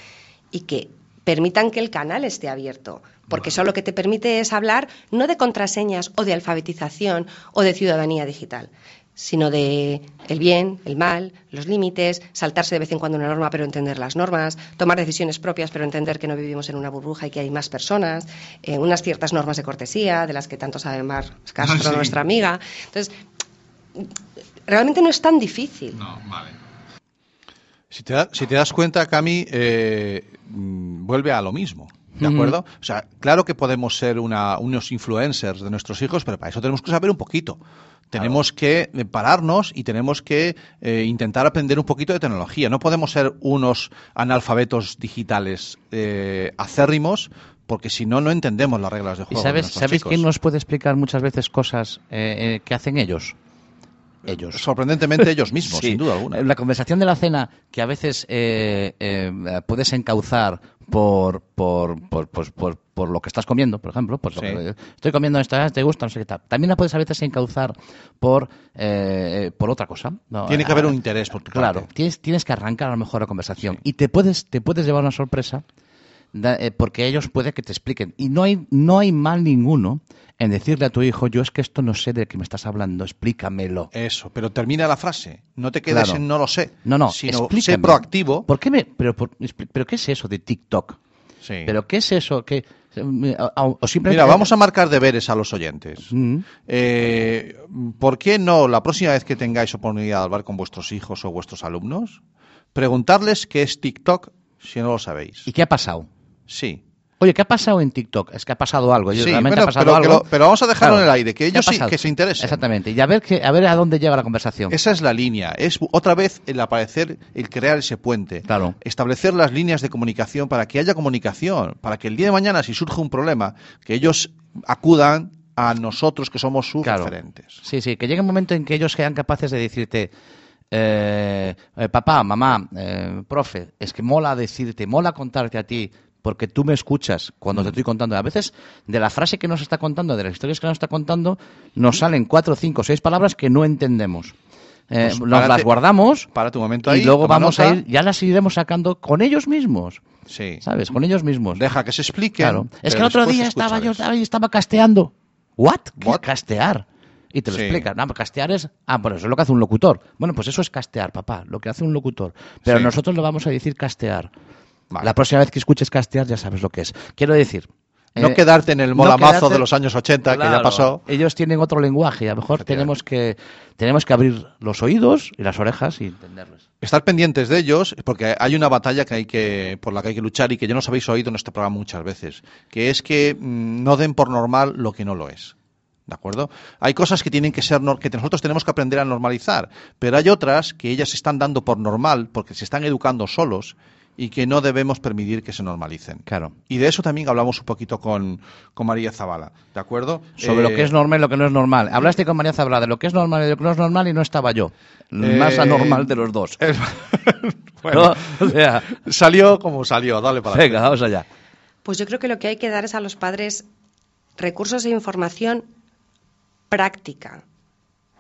y que permitan que el canal esté abierto, porque eso lo que te permite es hablar no de contraseñas o de alfabetización o de ciudadanía digital, sino de el bien, el mal, los límites, saltarse de vez en cuando una norma pero entender las normas, tomar decisiones propias pero entender que no vivimos en una burbuja y que hay más personas, eh, unas ciertas normas de cortesía de las que tanto sabe Mar Castro, nuestra amiga. Entonces, realmente no es tan difícil. No, vale. Si te, si te das cuenta, Cami, eh, mm, vuelve a lo mismo. ¿De acuerdo? O sea, claro que podemos ser unos influencers de nuestros hijos, pero para eso tenemos que saber un poquito. Tenemos que eh, pararnos y tenemos que eh, intentar aprender un poquito de tecnología. No podemos ser unos analfabetos digitales acérrimos, porque si no, no entendemos las reglas de juego. ¿Y sabes, ¿sabes quién nos puede explicar muchas veces cosas que hacen ellos? Ellos. Sorprendentemente ellos mismos, sin duda alguna. La conversación de la cena, que a veces eh, eh, puedes encauzar por, por, por, por, por, lo que estás comiendo, por ejemplo. Pues estoy comiendo esta, ¿te gusta? No sé qué tal. También la puedes a veces encauzar por, eh, por otra cosa. Tiene que haber un interés por tu Claro, tienes, tienes que arrancar a lo mejor la conversación. Y te puedes, te puedes llevar una sorpresa eh, porque ellos puede que te expliquen. Y no hay, no hay mal ninguno en decirle a tu hijo, yo es que esto no sé de qué me estás hablando, explícamelo. Eso, pero termina la frase. No te quedes en no lo sé. No, no, sino sé proactivo. ¿Por qué me, pero, pero qué es eso de TikTok? Sí. ¿Pero qué es eso? que Mira, vamos a marcar deberes a los oyentes. Mm. Eh, ¿Por qué no, la próxima vez que tengáis oportunidad de hablar con vuestros hijos o vuestros alumnos, preguntarles qué es TikTok si no lo sabéis? ¿Y qué ha pasado? Sí. Oye, ¿qué ha pasado en TikTok? Es que ha pasado algo. Sí, pero, pero, vamos a dejarlo en el aire, que ellos sí que se interesen. Exactamente. Y a ver, que, a ver a dónde llega la conversación. Esa es la línea. Es otra vez el aparecer, el crear ese puente. Claro. Establecer las líneas de comunicación para que haya comunicación. Para que el día de mañana, si surge un problema, que ellos acudan a nosotros que somos sus referentes. Sí, sí. Que llegue un momento en que ellos sean capaces de decirte. Eh, eh, papá, mamá, eh, profe, es que mola decirte, mola contarte a ti porque tú me escuchas cuando te mm. estoy contando. A veces, de la frase que nos está contando, de las historias que nos está contando, nos salen cuatro, cinco, seis palabras que no entendemos. Eh, pues nos las guardamos para tu momento y luego vamos a ir, ya las iremos sacando con ellos mismos. Sí. ¿Sabes? Con ellos mismos. Deja que se explique. Claro. Es que el otro día estaba yo estaba, estaba casteando. ¿What? ¿Qué castear? Y te lo explican. No, castear es. Ah, bueno, eso es lo que hace un locutor. Bueno, pues eso es castear, papá, lo que hace un locutor. Pero nosotros le vamos a decir castear. La próxima vez que escuches castear ya sabes lo que es. Quiero decir, no eh, quedarte en el molamazo de los años 80 que ya pasó. Ellos tienen otro lenguaje y a lo mejor tenemos que, tenemos que abrir los oídos y las orejas y entenderlos. Estar pendientes de ellos, porque hay una batalla que hay que, por la que hay que luchar y que ya nos habéis oído en este programa muchas veces, que es que mm, no den por normal lo que no lo es. ¿De acuerdo? Hay cosas que tienen que ser que nosotros tenemos que aprender a normalizar, pero hay otras que ellas están dando por normal porque se están educando solos y que no debemos permitir que se normalicen. Claro. Y de eso también hablamos un poquito con, con María Zavala, ¿de acuerdo? Sobre lo Eh, que es normal y lo que no es normal. Hablaste con María Zabra de lo que es normal y lo que no es normal y no estaba yo. El Eh, más anormal de los dos. es- bueno, ¿No? O sea, salió como salió, dale para venga, vamos allá. Pues yo creo que lo que hay que dar es a los padres recursos e información práctica,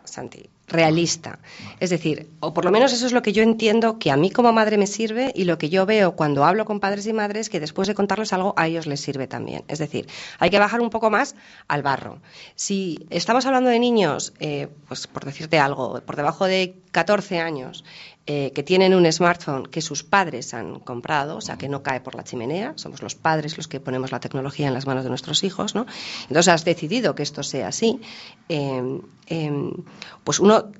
Santi, realista. Es decir, o por lo menos eso es lo que yo entiendo que a mí como madre me sirve y lo que yo veo cuando hablo con padres y madres que después de contarles algo a ellos les sirve también. Es decir, hay que bajar un poco más al barro. Si estamos hablando de niños, eh, pues por decirte algo, por debajo de 14 años, eh, que tienen un smartphone que sus padres han comprado, o sea, que no cae por la chimenea, somos los padres los que ponemos la tecnología en las manos de nuestros hijos, ¿no? Entonces has decidido que esto sea así, eh, eh, pues uno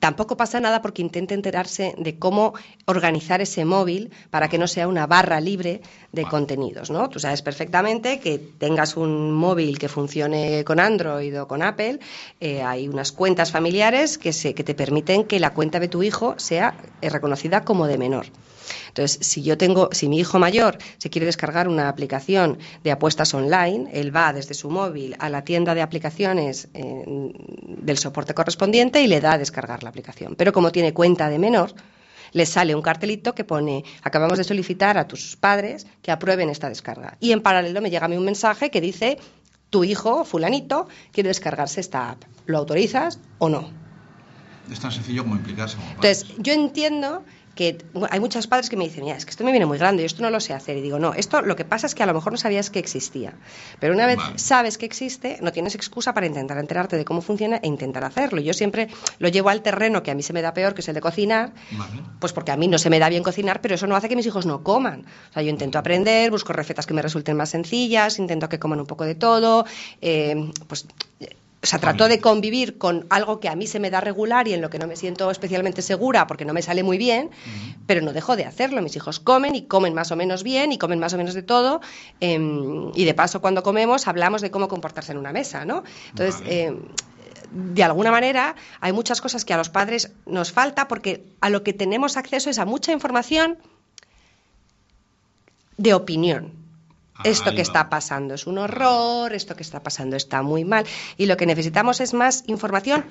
tampoco pasa nada porque intente enterarse de cómo organizar ese móvil para que no sea una barra libre de contenidos, ¿no? Tú sabes perfectamente que tengas un móvil que funcione con Android o con Apple, eh, hay unas cuentas familiares que, se, que te permiten que la cuenta de tu hijo sea eh, reconocida como de menor. Entonces, si yo tengo, si mi hijo mayor se quiere descargar una aplicación de apuestas online, él va desde su móvil a la tienda de aplicaciones eh, del soporte correspondiente y le da a descargar la aplicación. Pero como tiene cuenta de menor, le sale un cartelito que pone acabamos de solicitar a tus padres que aprueben esta descarga. Y en paralelo me llega a mí un mensaje que dice tu hijo, fulanito, quiere descargarse esta app. ¿Lo autorizas o no? Es tan sencillo como implicarse. como. Entonces, yo entiendo que hay muchos padres que me dicen, mira, es que esto me viene muy grande, yo esto no lo sé hacer. Y digo, no, esto lo que pasa es que a lo mejor no sabías que existía. Pero una vez Vale. sabes que existe, no tienes excusa para intentar enterarte de cómo funciona e intentar hacerlo. Yo siempre lo llevo al terreno que a mí se me da peor, que es el de cocinar, Vale. pues porque a mí no se me da bien cocinar, pero eso no hace que mis hijos no coman. O sea, yo intento aprender, busco recetas que me resulten más sencillas, intento que coman un poco de todo, eh, pues... O sea, trato de convivir con algo que a mí se me da regular y en lo que no me siento especialmente segura porque no me sale muy bien, pero no dejo de hacerlo. Mis hijos comen y comen más o menos bien y comen más o menos de todo. em, y de paso, cuando comemos, hablamos de cómo comportarse en una mesa, ¿no? Entonces, Vale. em, de alguna manera hay muchas cosas que a los padres nos falta porque a lo que tenemos acceso es a mucha información de opinión. Esto que está pasando es un horror, esto que está pasando está muy mal y lo que necesitamos es más información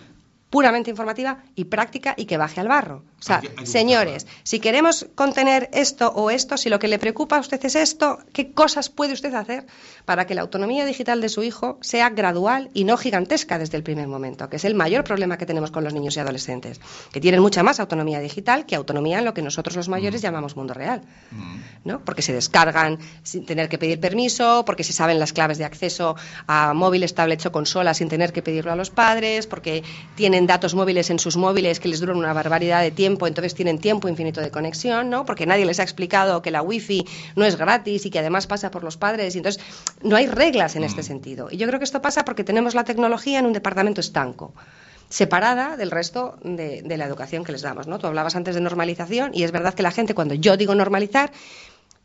puramente informativa y práctica y que baje al barro. O sea, Hay hay señores, si queremos contener esto o esto, si lo que le preocupa a usted es esto, ¿qué cosas puede usted hacer para que la autonomía digital de su hijo sea gradual y no gigantesca desde el primer momento? Que es el mayor problema que tenemos con los niños y adolescentes, que tienen mucha más autonomía digital que autonomía en lo que nosotros los mayores llamamos mundo real. ¿no? Porque se descargan sin tener que pedir permiso, porque se saben las claves de acceso a móviles, tablets o consolas sin tener que pedirlo a los padres, porque tienen datos móviles en sus móviles que les duran una barbaridad de tiempo, entonces tienen tiempo infinito de conexión, ¿no? Porque nadie les ha explicado que la wifi no es gratis y que además pasa por los padres, y entonces no hay reglas en este sentido. Y yo creo que esto pasa porque tenemos la tecnología en un departamento estanco separada del resto de, de la educación que les damos. ¿no? Tú hablabas antes de normalización y es verdad que la gente cuando yo digo normalizar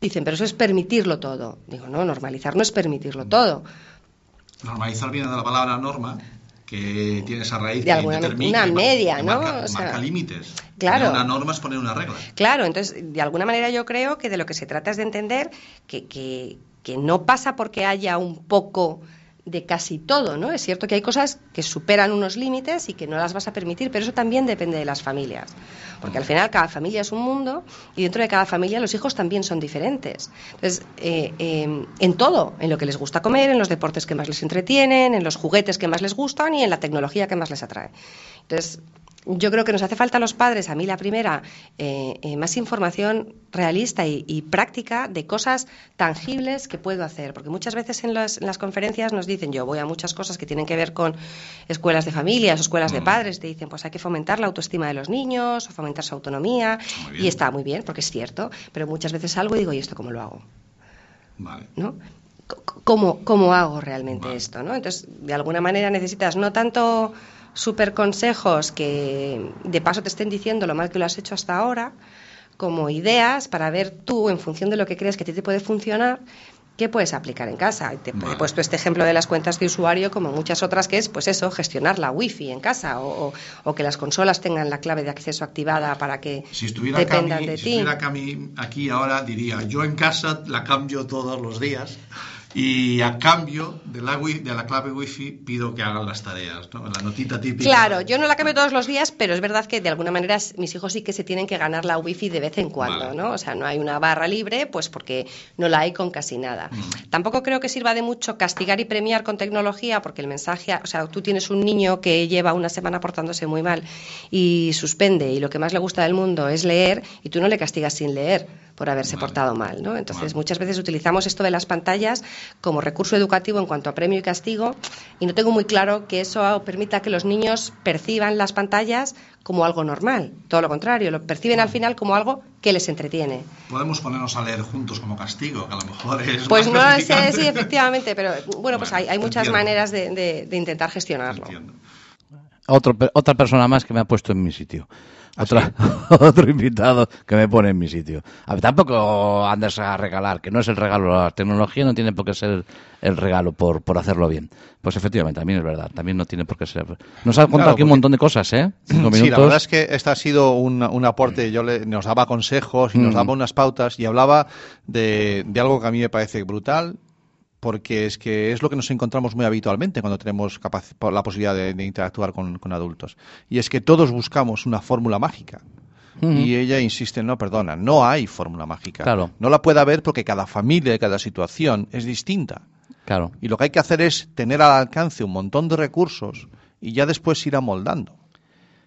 dicen, pero eso es permitirlo todo. Digo, no, normalizar no es permitirlo todo. Normalizar viene de la palabra norma, que tiene esa raíz De que alguna- determina, una media, ¿no? Marca, O sea, marca límites. claro. Poner una norma es poner una regla. Claro, entonces, de alguna manera yo creo que de lo que se trata es de entender que, que, que no pasa porque haya un poco de casi todo, ¿no? Es cierto que hay cosas que superan unos límites y que no las vas a permitir, pero eso también depende de las familias. Porque al final cada familia es un mundo y dentro de cada familia los hijos también son diferentes. Entonces, eh, eh, en todo, en lo que les gusta comer, en los deportes que más les entretienen, en los juguetes que más les gustan y en la tecnología que más les atrae. Entonces, yo creo que nos hace falta a los padres, a mí la primera, eh, eh, más información realista y, y práctica de cosas tangibles que puedo hacer. Porque muchas veces en las, en las conferencias nos dicen, yo voy a muchas cosas que tienen que ver con escuelas de familias o escuelas de padres, te dicen, pues hay que fomentar la autoestima de los niños o fomentar su autonomía. Y está muy bien, porque es cierto, pero muchas veces salgo y digo, ¿y esto cómo lo hago? Vale. ¿no? C- ¿Cómo, cómo hago realmente Vale. esto? ¿no? Entonces, de alguna manera necesitas no tanto super consejos que de paso te estén diciendo lo mal que lo has hecho hasta ahora, como ideas para ver tú, en función de lo que crees que a ti te puede funcionar, ¿Qué puedes aplicar en casa? Te Vale. he puesto este ejemplo de las cuentas de usuario como muchas otras que es, pues eso, gestionar la wifi en casa o, o- o que las consolas tengan la clave de acceso activada para que Si dependan Cami, de si ti. estuviera Cami aquí ahora, diría, yo en casa la cambio todos los días y a cambio de la, de la clave wifi pido que hagan las tareas, ¿no? La notita típica. Claro, yo no la cambio todos los días, pero es verdad que de alguna manera mis hijos sí que se tienen que ganar la wifi de vez en cuando, Vale. ¿no? O sea, no hay una barra libre, pues porque no la hay con casi nada. Mm. Tampoco creo que sirva de mucho castigar y premiar con tecnología, porque el mensaje, o sea, tú tienes un niño que lleva una semana portándose muy mal y suspende y lo que más le gusta del mundo es leer y tú no le castigas sin leer por haberse Vale. portado mal, ¿no? Entonces, Vale. muchas veces utilizamos esto de las pantallas como recurso educativo en cuanto a premio y castigo y no tengo muy claro que eso permita que los niños perciban las pantallas como algo normal. Todo lo contrario, lo perciben al final como algo que les entretiene. Podemos ponernos a leer juntos como castigo, que a lo mejor es. Pues más no sé, sí, efectivamente, pero bueno, pues hay, muchas entiendo. maneras de, de- de intentar gestionarlo. Otro, otra persona más que me ha puesto en mi sitio. ¿Ah, Otra, otro invitado que me pone en mi sitio. A ver, tampoco andes a regalar, que no es el regalo. La tecnología no tiene por qué ser el regalo por, por hacerlo bien. Pues efectivamente, también es verdad. También no tiene por qué ser. Nos ha contado Claro, aquí un montón de cosas, ¿eh? Cinco Sí, la minutos. verdad es que este ha sido un, un aporte. Yo le- nos daba consejos y nos Mm. daba unas pautas y hablaba de, de algo que a mí me parece brutal, porque es que es lo que nos encontramos muy habitualmente cuando tenemos la posibilidad de, de interactuar con, con adultos. Y es que todos buscamos una fórmula mágica. Y ella insiste, no, perdona, no hay fórmula mágica. Claro. No la puede haber porque cada familia y cada situación es distinta. Claro. Y lo que hay que hacer es tener al alcance un montón de recursos y ya después ir amoldando.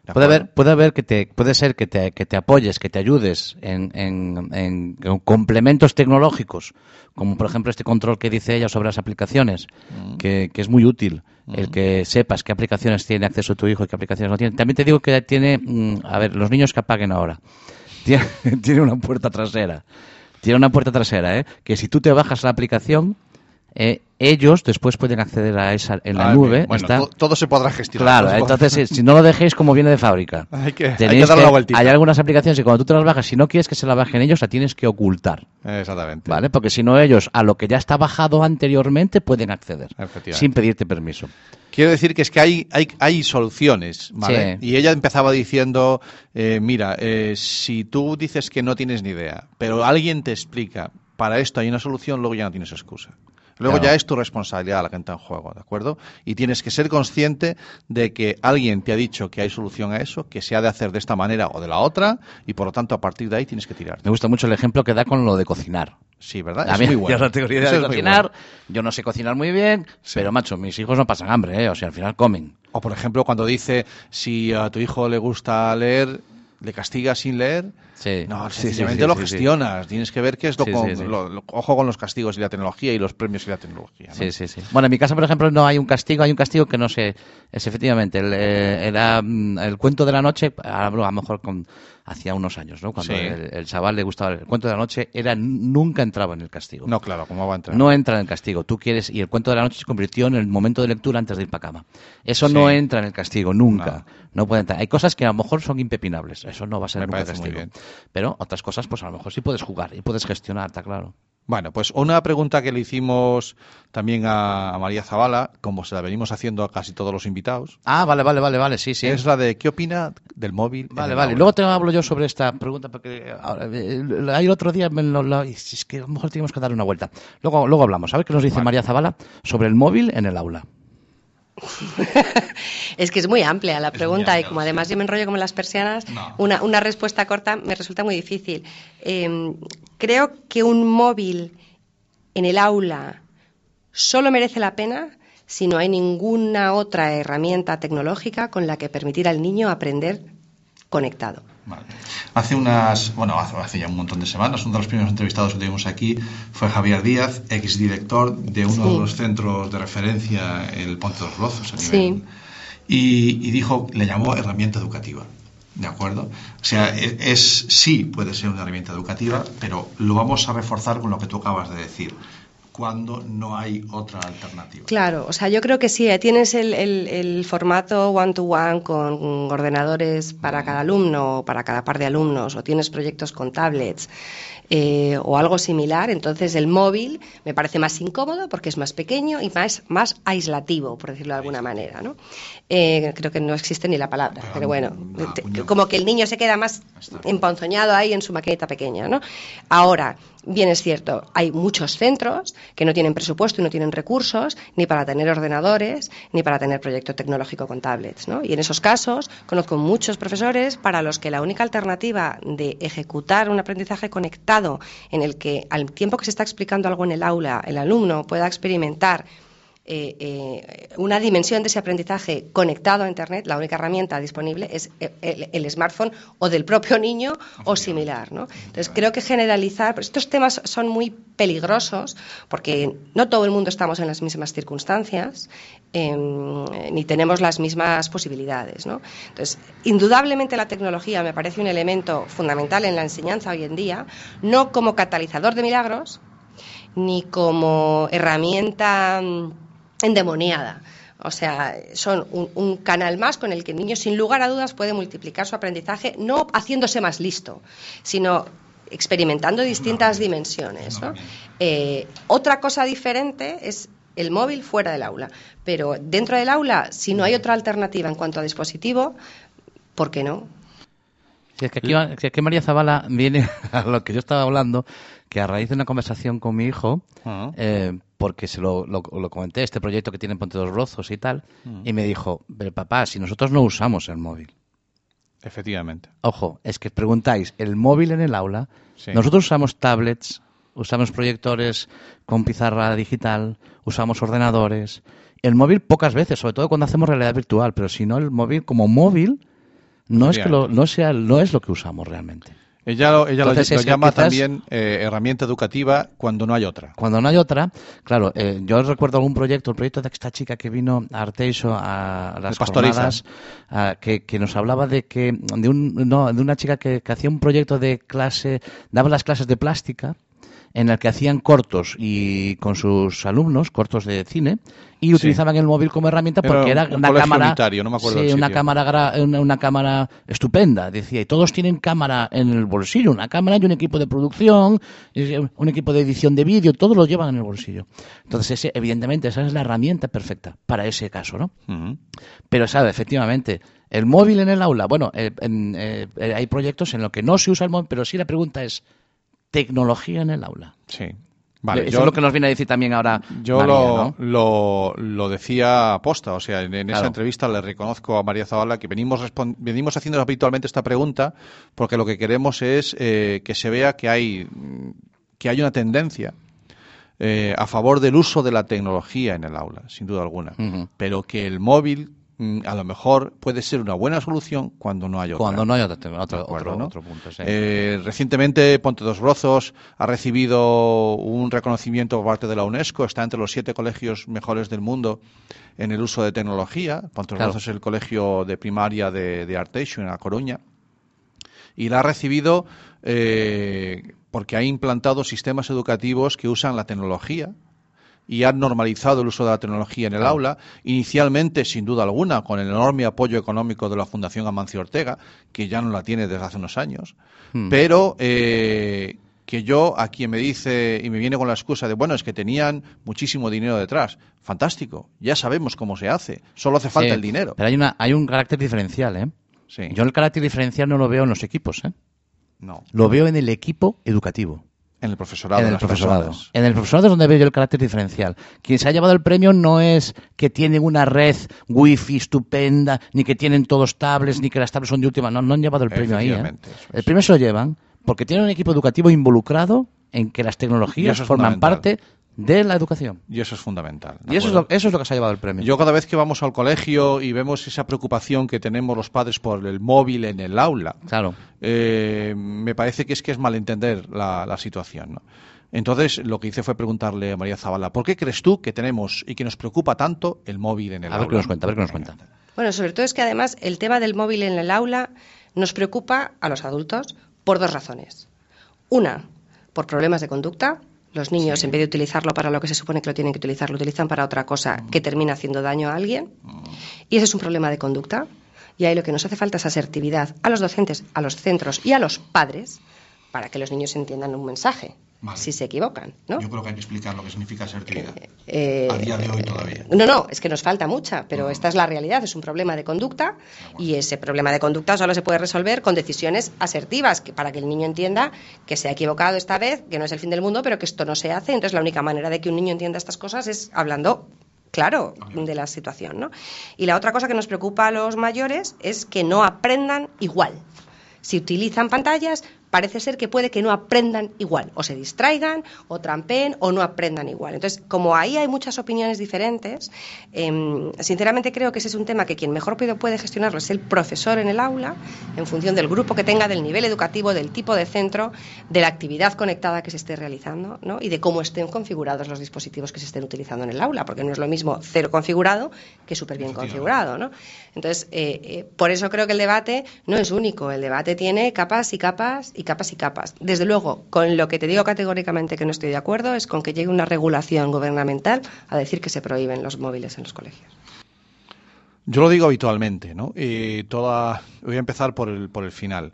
¿De Puede haber, puede haber que te, puede ser que te, que te apoyes, que te ayudes en, en- en- en complementos tecnológicos, como por ejemplo este control que dice ella sobre las aplicaciones, que, que es muy útil, el que sepas qué aplicaciones tiene acceso tu hijo y qué aplicaciones no tiene. También te digo que tiene, mm, a ver, los niños que apaguen ahora, tiene, tiene una puerta trasera, tiene una puerta trasera, ¿eh? que si tú te bajas la aplicación, eh, ellos después pueden acceder a esa en la Ah, nube. Bueno, está- to- todo se podrá gestionar. Claro, podrá- entonces si, si no lo dejéis como viene de fábrica. Hay que- hay que darle una vueltita. Hay algunas aplicaciones que cuando tú te las bajas, si no quieres que se la bajen ellos, la tienes que ocultar. Exactamente. ¿Vale? Porque si no, ellos a lo que ya está bajado anteriormente pueden acceder. Sin pedirte permiso. Quiero decir que es que hay, hay, hay soluciones, ¿vale? Sí. Y ella empezaba diciendo, eh, mira, eh, si tú dices que no tienes ni idea, pero alguien te explica, para esto hay una solución, luego ya no tienes excusa. Luego Claro. ya es tu responsabilidad la que entra en juego, ¿de acuerdo? Y tienes que ser consciente de que alguien te ha dicho que hay solución a eso, que se ha de hacer de esta manera o de la otra, y por lo tanto a partir de ahí tienes que tirar. Me gusta mucho el ejemplo que da con lo de cocinar. Sí, ¿verdad? A Es muy bueno. idea Eso de muy cocinar, bueno. yo no sé cocinar muy bien, pero macho, mis hijos no pasan hambre, ¿eh? o sea, al final comen. O por ejemplo, cuando dice si a tu hijo le gusta leer, le castigas sin leer. Sí. No, sí, sencillamente sí, lo gestionas. Tienes que ver qué es lo, con- lo- lo- ojo con los castigos y la tecnología y los premios y la tecnología. ¿no? Sí, sí, sí. Bueno, en mi casa, por ejemplo, no hay un castigo, hay un castigo que no sé, es efectivamente, el, eh, era mm, el cuento de la noche, a lo mejor con, hacía unos años, ¿no? Cuando Sí. el, el chaval le gustaba el cuento de la noche, era nunca entraba en el castigo. No, claro, ¿cómo va a entrar? No entra en el castigo. Tú quieres, y el cuento de la noche se convirtió en el momento de lectura antes de ir para cama. Eso Sí. no entra en el castigo, nunca. No. puede entrar. Hay cosas que a lo mejor son impepinables. Eso no va a ser Me nunca muy castigo. bien. Pero otras cosas, pues a lo mejor sí puedes jugar y puedes gestionar, está claro. Bueno, pues una pregunta que le hicimos también a, María Zavala, como se la venimos haciendo a casi todos los invitados, Ah, vale, vale, vale, vale, sí, sí. es la de ¿qué opina del móvil? Vale, vale. Luego te hablo yo sobre esta pregunta porque eh, ahí el otro día me lo, lo- es que a lo mejor tenemos que darle una vuelta. Luego, luego hablamos. A ver qué nos dice María Zavala sobre el móvil en el aula. Es que es muy amplia la pregunta y como además yo me enrollo como las persianas, No. una, una respuesta corta me resulta muy difícil. Eh, creo que un móvil en el aula solo merece la pena si no hay ninguna otra herramienta tecnológica con la que permitir al niño aprender conectado. Vale. Hace unas, bueno, hace, hace ya un montón de semanas, uno de los primeros entrevistados que tuvimos aquí fue Javier Díaz, exdirector de uno Sí. de los centros de referencia, el Ponte de los Rozos, a Sí. nivel. Y, y dijo, le llamó herramienta educativa. ¿De acuerdo? O sea, e- es, sí puede ser una herramienta educativa, pero lo vamos a reforzar con lo que tú acabas de decir. Cuando no hay otra alternativa. Claro, o sea, yo creo que sí, eh, tienes el, el- el formato one-to-one con ordenadores para cada alumno o para cada par de alumnos, o tienes proyectos con tablets eh, o algo similar, entonces el móvil me parece más incómodo porque es más pequeño y más, más aislativo, por decirlo de alguna manera, ¿no? Eh, creo que no existe ni la palabra, Pero, pero bueno, ah, te- como que el niño se queda más emponzoñado ahí en su maquinita pequeña, ¿no? Ahora, bien es cierto, hay muchos centros que no tienen presupuesto y no tienen recursos ni para tener ordenadores ni para tener proyecto tecnológico con tablets, ¿no? Y en esos casos conozco muchos profesores para los que la única alternativa de ejecutar un aprendizaje conectado en el que al tiempo que se está explicando algo en el aula el alumno pueda experimentar eh, eh, una dimensión de ese aprendizaje conectado a Internet, la única herramienta disponible es el, el- el smartphone o del propio niño o similar. ¿no? Entonces, creo que generalizar, pues estos temas son muy peligrosos porque no todo el mundo estamos en las mismas circunstancias em, ni tenemos las mismas posibilidades. ¿no? Entonces, indudablemente la tecnología me parece un elemento fundamental en la enseñanza hoy en día, no como catalizador de milagros, ni como herramienta mm, endemoniada. O sea, son un, un canal más con el que el niño, sin lugar a dudas, puede multiplicar su aprendizaje, no haciéndose más listo, sino experimentando distintas dimensiones. ¿no? Eh, otra cosa diferente es el móvil fuera del aula, pero dentro del aula, si no hay otra alternativa en cuanto a dispositivo, ¿por qué no? Si es que aquí, si es que María Zavala viene a lo que yo estaba hablando, que a raíz de una conversación con mi hijo, Ah. eh, porque se lo, lo- lo comenté, este proyecto que tiene en Ponte dos Rozos y tal, y me dijo, pero papá, si nosotros no usamos el móvil. Efectivamente. Ojo, es que preguntáis, ¿el móvil en el aula? Sí. Nosotros usamos tablets, usamos proyectores con pizarra digital, usamos ordenadores. El móvil pocas veces, sobre todo cuando hacemos realidad virtual, pero si no, el móvil como móvil no es, que lo, no, sea, no es lo que usamos realmente. Ella lo, ella lo- Entonces, llama también eh, herramienta educativa cuando no hay otra. Cuando no hay otra, claro, eh, yo recuerdo algún proyecto, el proyecto de esta chica que vino a Arteixo a, las jornadas, a- que, que nos hablaba de que de, un, no, de una chica que, que hacía un proyecto de clase, daba las clases de plástica, en el que hacían cortos y con sus alumnos, cortos de cine, y utilizaban el móvil como herramienta Era porque era un una cámara, no me acuerdo sí, una cámara, una, una cámara estupenda, decía, y todos tienen cámara en el bolsillo, una cámara y un equipo de producción, un equipo de edición de vídeo, todos lo llevan en el bolsillo. Entonces, ese, evidentemente, esa es la herramienta perfecta para ese caso, ¿no? Pero, sabe, efectivamente, el móvil en el aula, bueno, eh, en, eh, eh, hay proyectos en los que no se usa el móvil, pero sí la pregunta es, ¿tecnología en el aula? Sí. Vale, Eso yo, es lo que nos viene a decir también ahora yo María, lo, ¿no? lo, lo decía aposta, o sea, en, en esa entrevista le reconozco a María Zavala que venimos, venimos haciendo habitualmente esta pregunta porque lo que queremos es eh, que se vea que hay, que hay una tendencia eh, a favor del uso de la tecnología en el aula, sin duda alguna, pero que el móvil a lo mejor puede ser una buena solución cuando no hay otra. Cuando no hay otro, otro, De acuerdo, otro, ¿no? otro punto, sí. Eh, recientemente Ponte dos Brozos ha recibido un reconocimiento por parte de la UNESCO, está entre los siete colegios mejores del mundo en el uso de tecnología. Ponte dos Claro. Brozos es el colegio de primaria de, de Arteixo, en A Coruña, y la ha recibido eh, porque ha implantado sistemas educativos que usan la tecnología y han normalizado el uso de la tecnología en el aula, inicialmente, sin duda alguna, con el enorme apoyo económico de la Fundación Amancio Ortega, que ya no la tiene desde hace unos años, Hmm. pero eh, que yo, a quien me dice y me viene con la excusa de, bueno, es que tenían muchísimo dinero detrás, fantástico, ya sabemos cómo se hace, solo hace falta Sí, el dinero. Pero hay, una, hay un carácter diferencial, ¿eh? Sí. Yo el carácter diferencial no lo veo en los equipos, ¿eh? No, Lo veo en el equipo educativo. En el profesorado. en el profesorado. personas. En el profesorado es donde veo yo el carácter diferencial. Quien se ha llevado el premio no es que tienen una red wifi estupenda, ni que tienen todos tablets, ni que las tablets son de última. No, no han llevado el premio ahí. ¿eh? El premio se lo llevan porque tienen un equipo educativo involucrado en que las tecnologías forman parte de la educación. Y eso es fundamental. ¿de Y eso es, lo, eso es lo que se ha llevado el premio. Yo cada vez que vamos al colegio y vemos esa preocupación que tenemos los padres por el móvil en el aula, Claro. eh, me parece que es que es malentender la, la situación. ¿no? Entonces, lo que hice fue preguntarle a María Zavala, ¿por qué crees tú que tenemos y que nos preocupa tanto el móvil en el A aula? ver qué nos cuenta, a ver qué nos cuenta. Bueno, sobre todo es que además el tema del móvil en el aula nos preocupa a los adultos por dos razones. Una, por problemas de conducta, Los niños, en vez de utilizarlo para lo que se supone que lo tienen que utilizar, lo utilizan para otra cosa que termina haciendo daño a alguien. Y ese es un problema de conducta. Y ahí lo que nos hace falta es asertividad a los docentes, a los centros y a los padres para que los niños entiendan un mensaje Vale. si se equivocan, ¿no? Yo creo que hay que explicar lo que significa asertividad. Eh, a día de hoy todavía. No, no, es que nos falta mucha, pero esta es la realidad, es un problema de conducta y ese problema de conducta solo se puede resolver con decisiones asertivas que, para que el niño entienda que se ha equivocado esta vez, que no es el fin del mundo, pero que esto no se hace. Entonces la única manera de que un niño entienda estas cosas es hablando claro de la situación, ¿no? Y la otra cosa que nos preocupa a los mayores es que no aprendan igual. Si utilizan pantallas, parece ser que puede que no aprendan igual, o se distraigan, o trampeen, o no aprendan igual. Entonces, como ahí hay muchas opiniones diferentes, em, sinceramente creo que ese es un tema que quien mejor puede- puede gestionarlo es el profesor en el aula, en función del grupo que tenga, del nivel educativo, del tipo de centro, de la actividad conectada que se esté realizando, ¿no? y de cómo estén configurados los dispositivos que se estén utilizando en el aula, porque no es lo mismo cero configurado que súper bien configurado. ¿no? Entonces, eh, eh, por eso creo que el debate no es único, el debate tiene capas y capas y capas y capas. Desde luego, con lo que te digo categóricamente que no estoy de acuerdo es con que llegue una regulación gubernamental a decir que se prohíben los móviles en los colegios. Yo lo digo habitualmente, ¿no? Y toda, voy a empezar por el, por el final.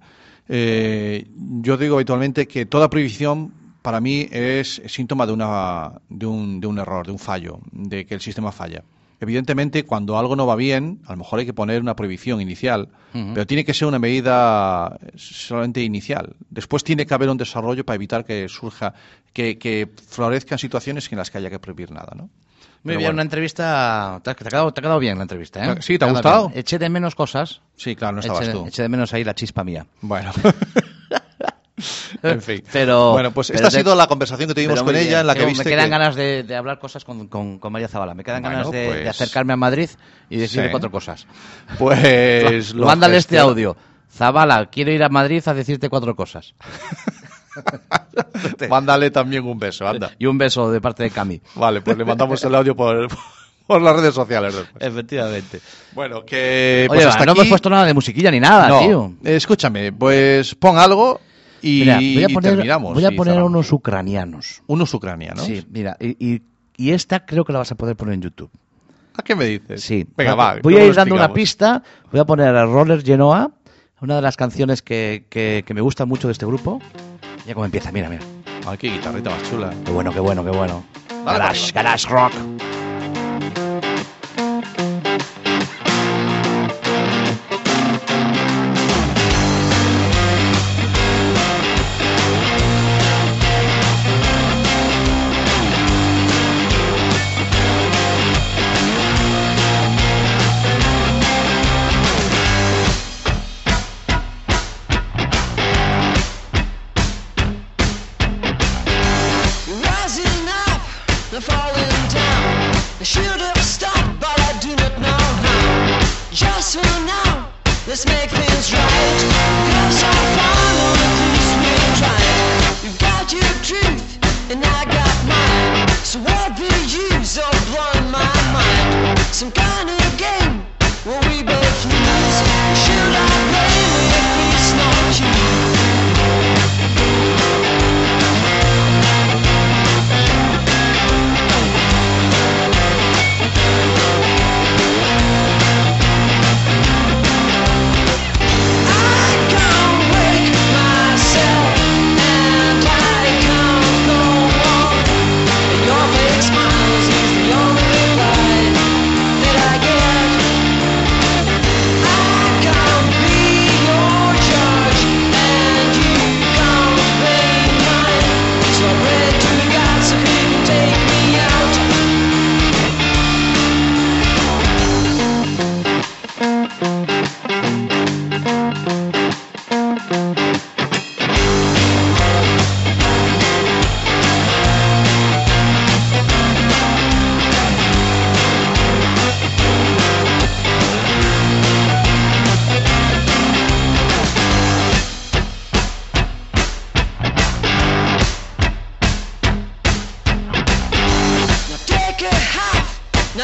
Eh, yo digo habitualmente que toda prohibición para mí es síntoma de, una, de, un, de un error, de un fallo, de que el sistema falla. Evidentemente, cuando algo no va bien, a lo mejor hay que poner una prohibición inicial, pero tiene que ser una medida solamente inicial. Después tiene que haber un desarrollo para evitar que surja, que, que florezcan situaciones en las que haya que prohibir nada, ¿no? Muy Pero bien, bueno. una entrevista. Te ha, quedado, te ha quedado bien la entrevista, ¿eh? Sí, ¿te ha gustado? bien. Eché de menos cosas. Sí, claro, no estabas eché, tú. eché de menos ahí la chispa mía. Bueno. en fin. Pero- bueno, pues esta ha sido la conversación que tuvimos con ella en la que viste Me quedan que- ganas de, de hablar cosas con, con- con María Zavala. Me quedan Bueno, ganas de, de pues- acercarme a Madrid y decirle Sí. cuatro cosas. Pues lo Mándale este audio. Zavala, quiero ir a Madrid a decirte cuatro cosas. Mándale también un beso, anda. Y un beso de parte de Cami. Vale, pues le mandamos el audio por, por las redes sociales después. Efectivamente. Bueno, que Oye, pues hasta no aquí- hemos puesto nada de musiquilla ni nada, No, tío. eh, escúchame, pues pon algo y, Mira, voy a y poner, terminamos. voy a y poner cerramos. unos ucranianos. unos ucranianos. Sí, mira, y, y- y esta creo que la vas a poder poner en YouTube. ¿A qué me dices? Sí. Venga, va. Voy a ir dando una pista. Voy a poner a Roller Genoa, una de las canciones que, que- que me gusta mucho de este grupo. Ya como empieza, mira, mira. Ay, qué guitarrita más chula. Qué bueno, qué bueno, qué bueno. Garage, garage rock.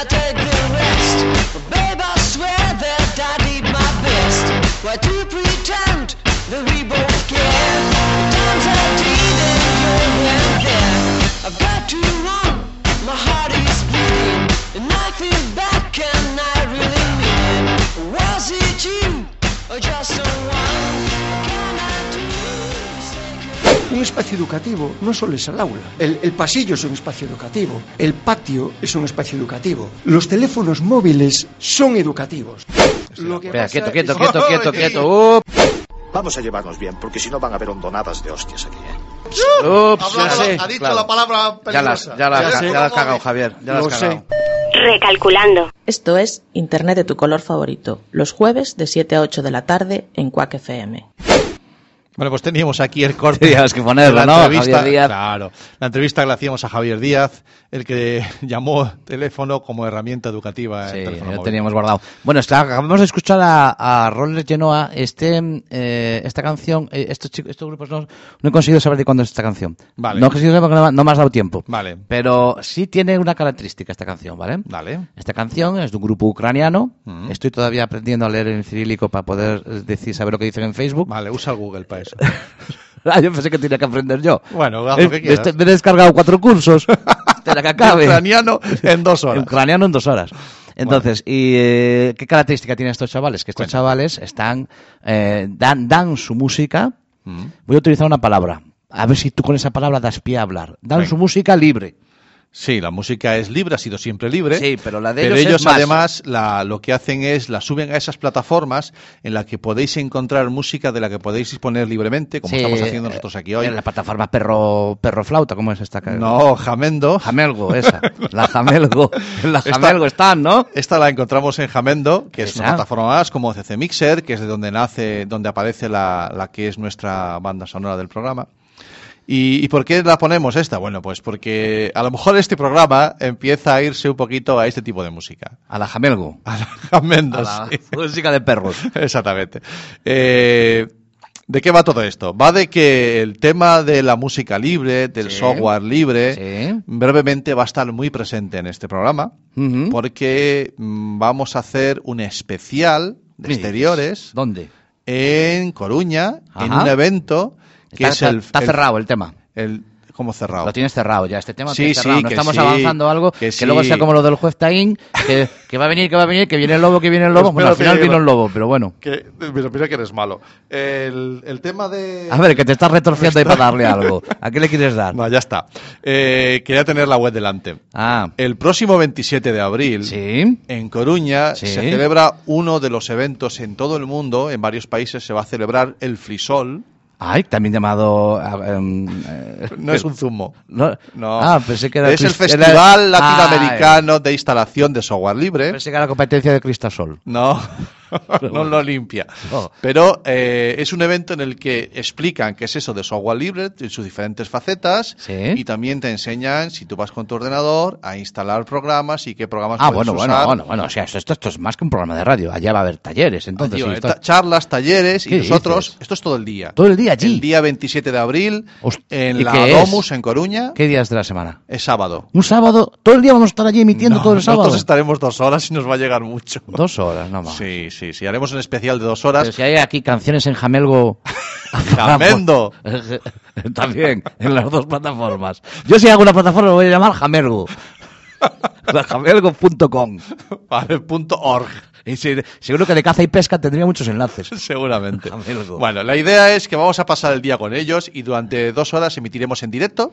take dead. Educativo no solo es el aula. El, el pasillo es un espacio educativo. El patio es un espacio educativo. Los teléfonos móviles son educativos. Lo que Espera, pasa quieto, quieto, es- quieto, quieto, quieto. Vamos a llevarnos bien, porque si no van a haber hondonadas de hostias aquí. ¿eh? ups, ya sé, ha dicho claro. la palabra Ya peligrosa. ya las, Ya ya has cagado, Javier. Ya Lo has cagado. Recalculando. Esto es Internet de tu color favorito, los jueves de 7 a 8 de la tarde en Quack FM. Bueno, pues teníamos aquí el corte. Tenías que ponerlo, ¿no? entrevista- Javier Díaz. Claro, la entrevista que le hacíamos a Javier Díaz, el que llamó teléfono como herramienta educativa. Sí, lo móvil. teníamos guardado. Bueno, está, acabamos de escuchar a, a Roller Genoa. Este, eh, esta canción, eh, estos, chicos, estos grupos no, no he conseguido saber de cuándo es esta canción. Vale. No he conseguido saber porque no, no me has dado tiempo. Vale. Pero sí tiene una característica esta canción, ¿vale? Dale. Esta canción es de un grupo ucraniano. Mm. Estoy todavía aprendiendo a leer en cirílico para poder decir, saber lo que dicen en Facebook. Vale, usa el Google para eso. Ah, yo pensé que tenía que aprender yo. Bueno, haz Eh, lo que quieras. este- me he descargado cuatro cursos. Espera que acabe. Ucraniano en dos horas. Ucraniano en dos horas. Entonces, ¿y eh, qué característica tienen estos chavales? Que estos chavales están, eh, dan, dan su música. Mm. Voy a utilizar una palabra. A ver si tú con esa palabra das pie a hablar. Dan Venga. su música libre. Sí, la música es libre, ha sido siempre libre. Sí, pero la de pero ellos es más. además la, lo que hacen es la suben a esas plataformas en las que podéis encontrar música de la que podéis disponer libremente, como Sí, estamos haciendo nosotros aquí hoy. En la plataforma perro, perro flauta, ¿cómo es esta? No, Jamendo. Jamelgo, esa. La Jamelgo. La Jamelgo están, ¿no? Esta la encontramos en Jamendo, que es una plataforma más como CC Mixer, que es de donde nace, donde aparece la, la que es nuestra banda sonora del programa. ¿Y, y por qué la ponemos esta? Bueno, pues porque a lo mejor este programa empieza a irse un poquito a este tipo de música. A la Jamelgo. A la Jamendo, A la sí. música de perros. Exactamente. Eh, ¿De qué va todo esto? Va de que el tema de la música libre, del Sí. software libre, Sí. brevemente va a estar muy presente en este programa, porque mm, vamos a hacer un especial de ¿Qué exteriores? ¿Dónde? en Coruña, en un evento Está, es el... está- está el- cerrado el tema. el- ¿Cómo cerrado? Lo tienes cerrado ya, este tema Sí, tienes cerrado. sí, no estamos sí, avanzando algo que, luego sea como lo del juez Taín, que, que va a venir, que va a venir, que viene el lobo, que viene el lobo. Bueno, al final vino el lobo, pero bueno. Que, mira, mira que eres malo. El, el tema de... A ver, que te estás retorciendo ahí para darle algo. ¿A qué le quieres dar? No, ya está. Eh, quería tener la web delante. Ah, El próximo 27 de abril, sí. en Coruña, se celebra uno de los eventos en todo el mundo, en varios países se va a celebrar el Frisol. Ay, también llamado... ah, em, eh, No es un zumo. no- No. Ah, pensé que era... es el Festival era- Latinoamericano de Instalación de Software Ah, Libre. pensé que era la competencia de Cristasol. No, no lo limpia. Pero eh, es un evento en el que explican qué es eso de software libre en sus diferentes facetas Sí. y también te enseñan, si tú vas con tu ordenador, a instalar programas y qué programas Ah, puedes bueno, bueno, usar. bueno, bueno, o sea, esto, esto, esto es más que un programa de radio. Allá va a haber talleres, entonces. Esto- charlas, talleres y ¿Qué nosotros, dices? esto es todo el día. Todo el día allí. El día 27 de abril Host- en ¿y la? Domus en Coruña ¿Qué días de la semana? es sábado. Un sábado, todo el día vamos a estar allí emitiendo No, todo el sábado. Nosotros estaremos dos horas y nos va a llegar mucho. Dos horas, no más. Sí, sí, sí. Haremos un especial de dos Pero horas. si hay aquí canciones en Jamelgo. Jamendo. También, en las dos plataformas. Yo si hago una plataforma lo voy a llamar Jamelgo. Jamelgo.com. Vale, punto org. Y se- seguro que de caza y pesca tendría muchos enlaces. Seguramente. Jamelgo. Bueno, la idea es que vamos a pasar el día con ellos y durante dos horas emitiremos en directo.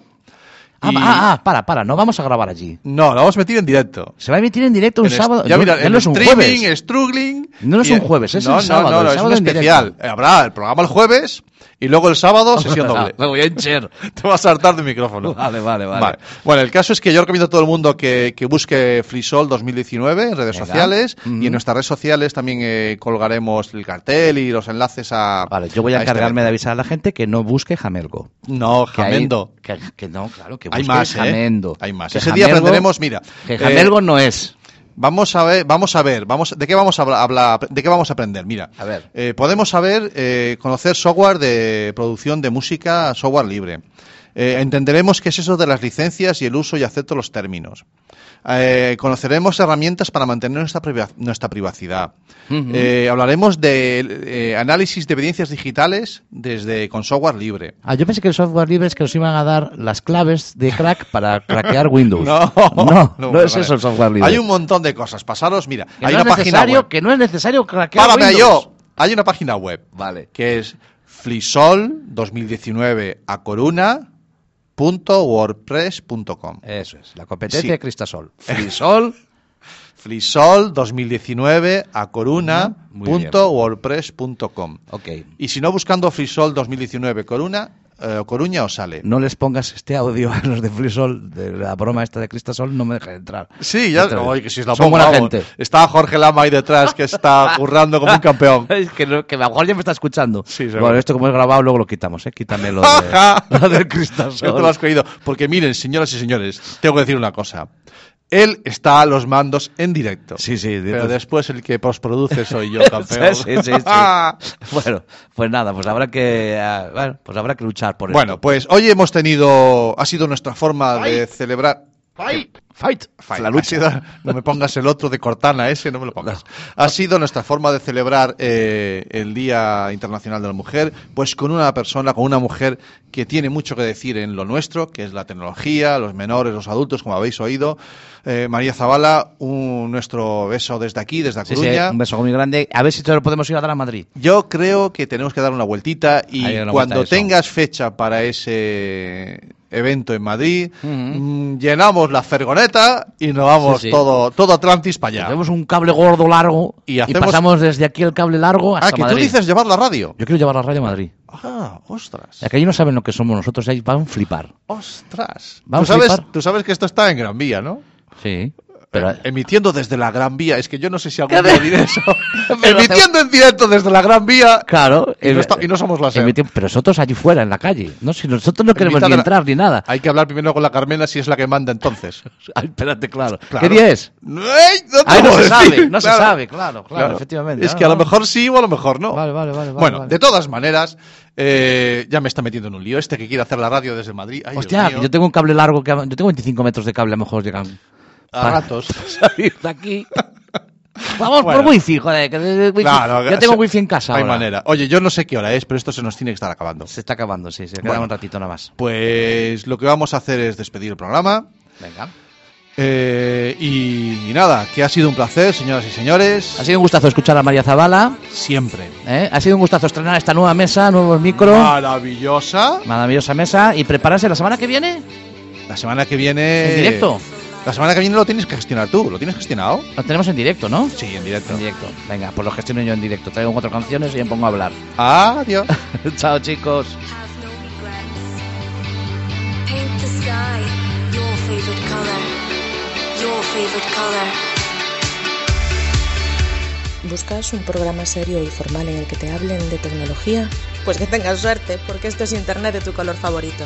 Ah, Y- ah, ah, para, para, no vamos a grabar allí. No, lo vamos a emitir en directo. Se va a emitir en directo un En es- sábado. Ya no, mira, ya no es un streaming, jueves. struggling. No es y- un jueves, es no, el sábado, No, no, el es un especial. directo. Habrá el programa el jueves y luego el sábado sesión doble. Me voy a hinchar. Te vas a hartar de micrófono. Vale, vale, vale. Bueno, el caso es que yo recomiendo a todo el mundo que, que busque FreeSol 2019 en redes Venga. sociales y en nuestras redes sociales también eh, colgaremos el cartel y los enlaces a. Vale, yo voy a este encargarme de avisar a la gente que no busque Jamelgo. No, Que Jamendo. Que, que no, claro, que Hay busque más, ¿eh? Jamendo. Hay más. Ese día aprenderemos, mira. Que eh, Jamelgo no es. Vamos a ver, vamos a ver, vamos, ¿de qué vamos a habla- hablar? ¿De qué vamos a aprender? Mira, A ver. eh, podemos saber, eh, conocer software de producción de música, software libre. Eh, entenderemos qué es eso de las licencias y el uso y acepto los términos. Eh, conoceremos herramientas para mantener nuestra, priva- nuestra privacidad. Eh, hablaremos de eh, análisis de evidencias digitales desde con software libre. Ah, yo pensé que el software libre es que nos iban a dar las claves de crack para craquear Windows. No, no, no, es vale. eso el software libre. Hay un montón de cosas. Pasaros, mira, que hay una página web. que no es necesario craquear Párame Windows. yo. Hay una página web. Vale. Que es flisol 2019 a coruna.wordpress.com. Eso es, la competencia Sí. de Cristasol. Frisol. Flisol 2019 a coruna.wordpress.com. ok. Y si no buscando Flisol 2019 Coruna, eh, Coruña os sale. No les pongas este audio a los de Frisol, de la broma esta de Cristasol, no me dejen entrar. Sí, ya, oye, que si la Son pongo, buena gente. Está Jorge Lama ahí detrás que está currando como un campeón. Es que, no- que a lo mejor ya me está escuchando. Sí, bueno, esto como es grabado, luego lo quitamos, ¿eh? Quítame lo, de, lo del Cristasol. No te lo has creído. Porque miren, señoras y señores, tengo que decir una cosa. Él está a los mandos en directo. Sí, sí. Pero después el que postproduce soy yo, campeón. Sí, sí, sí, sí. bueno, pues nada, pues habrá que, ah, bueno, pues habrá que luchar por Bueno, esto. pues hoy hemos tenido, ha sido nuestra forma de celebrar. Fight, fight, Fight. la Ha lucha. no me pongas el otro de Cortana, ese no me lo pongas. Ha sido nuestra forma de celebrar eh, el Día Internacional de la Mujer, pues con una persona, con una mujer que tiene mucho que decir en lo nuestro, que es la tecnología, los menores, los adultos, como habéis oído. Eh, María Zavala, un, nuestro beso desde aquí, desde Sí, sí, un beso muy grande. A ver si te lo podemos ir a dar a Madrid. Yo creo que tenemos que dar una vueltita y una cuando vuelta tengas fecha para ese evento en Madrid, mm, llenamos la fergoneta y nos vamos Sí, sí. todo todo Atlantis para allá. Hacemos un cable gordo largo Y pasamos desde aquí el cable largo hasta Ah, que Madrid. tú dices llevar la radio. Yo quiero llevar la radio a Madrid. Ah, ostras. Y que allí no saben lo que somos nosotros, ahí van a flipar. Ostras. Tú, sabes, tú sabes que esto está en Gran Vía, ¿no? Sí. Pero, Eh, Emitiendo desde la Gran Vía. Es que yo no sé si algún ¿Qué día diré eso. Emitiendo en directo desde la Gran Vía. claro. Y no, está- y no somos la SER. emiti- Pero nosotros allí fuera, en la calle. No, si nosotros no queremos ni la- entrar ni nada. Hay que hablar primero con la Carmela si es la que manda entonces. Ay, espérate, claro. Claro. ¿Qué día es? No, Ay, no se decir, sabe, no se claro. sabe, claro, claro, efectivamente. Es que a lo mejor sí o a lo mejor no. Vale, vale, vale. bueno, vale. de todas maneras, eh, ya me está metiendo en un lío este que quiere hacer la radio desde Madrid. Ay, Hostia, yo tengo un cable largo que yo tengo 25 metros de cable, a lo mejor llegan A ratos. salir de aquí. Vamos Bueno. por wifi, joder, que wifi- Claro, yo tengo se- wifi en casa Hay ahora. manera. Oye, yo no sé qué hora es, pero esto se nos tiene que estar acabando. Se está acabando, sí, se queda Bueno. un ratito nada más. Pues lo que vamos a hacer es despedir el programa. Venga. Eh, y, y nada, que ha sido un placer, señoras y señores. Ha sido un gustazo escuchar a María Zavala. Siempre. ¿eh? Ha sido un gustazo estrenar esta nueva mesa, nuevos micro, Maravillosa. maravillosa mesa y prepararse la semana que viene La semana que viene. en directo. La semana que viene lo tienes que gestionar tú. ¿Lo tienes gestionado? Lo tenemos en directo, ¿no? Sí, en directo. En directo. Venga, pues lo gestiono yo en directo. Traigo cuatro canciones y me pongo a hablar. Adiós. Chao, chicos. ¿Buscas un programa serio y formal en el que te hablen de tecnología? Pues que tengas suerte, porque esto es Internet de tu color favorito.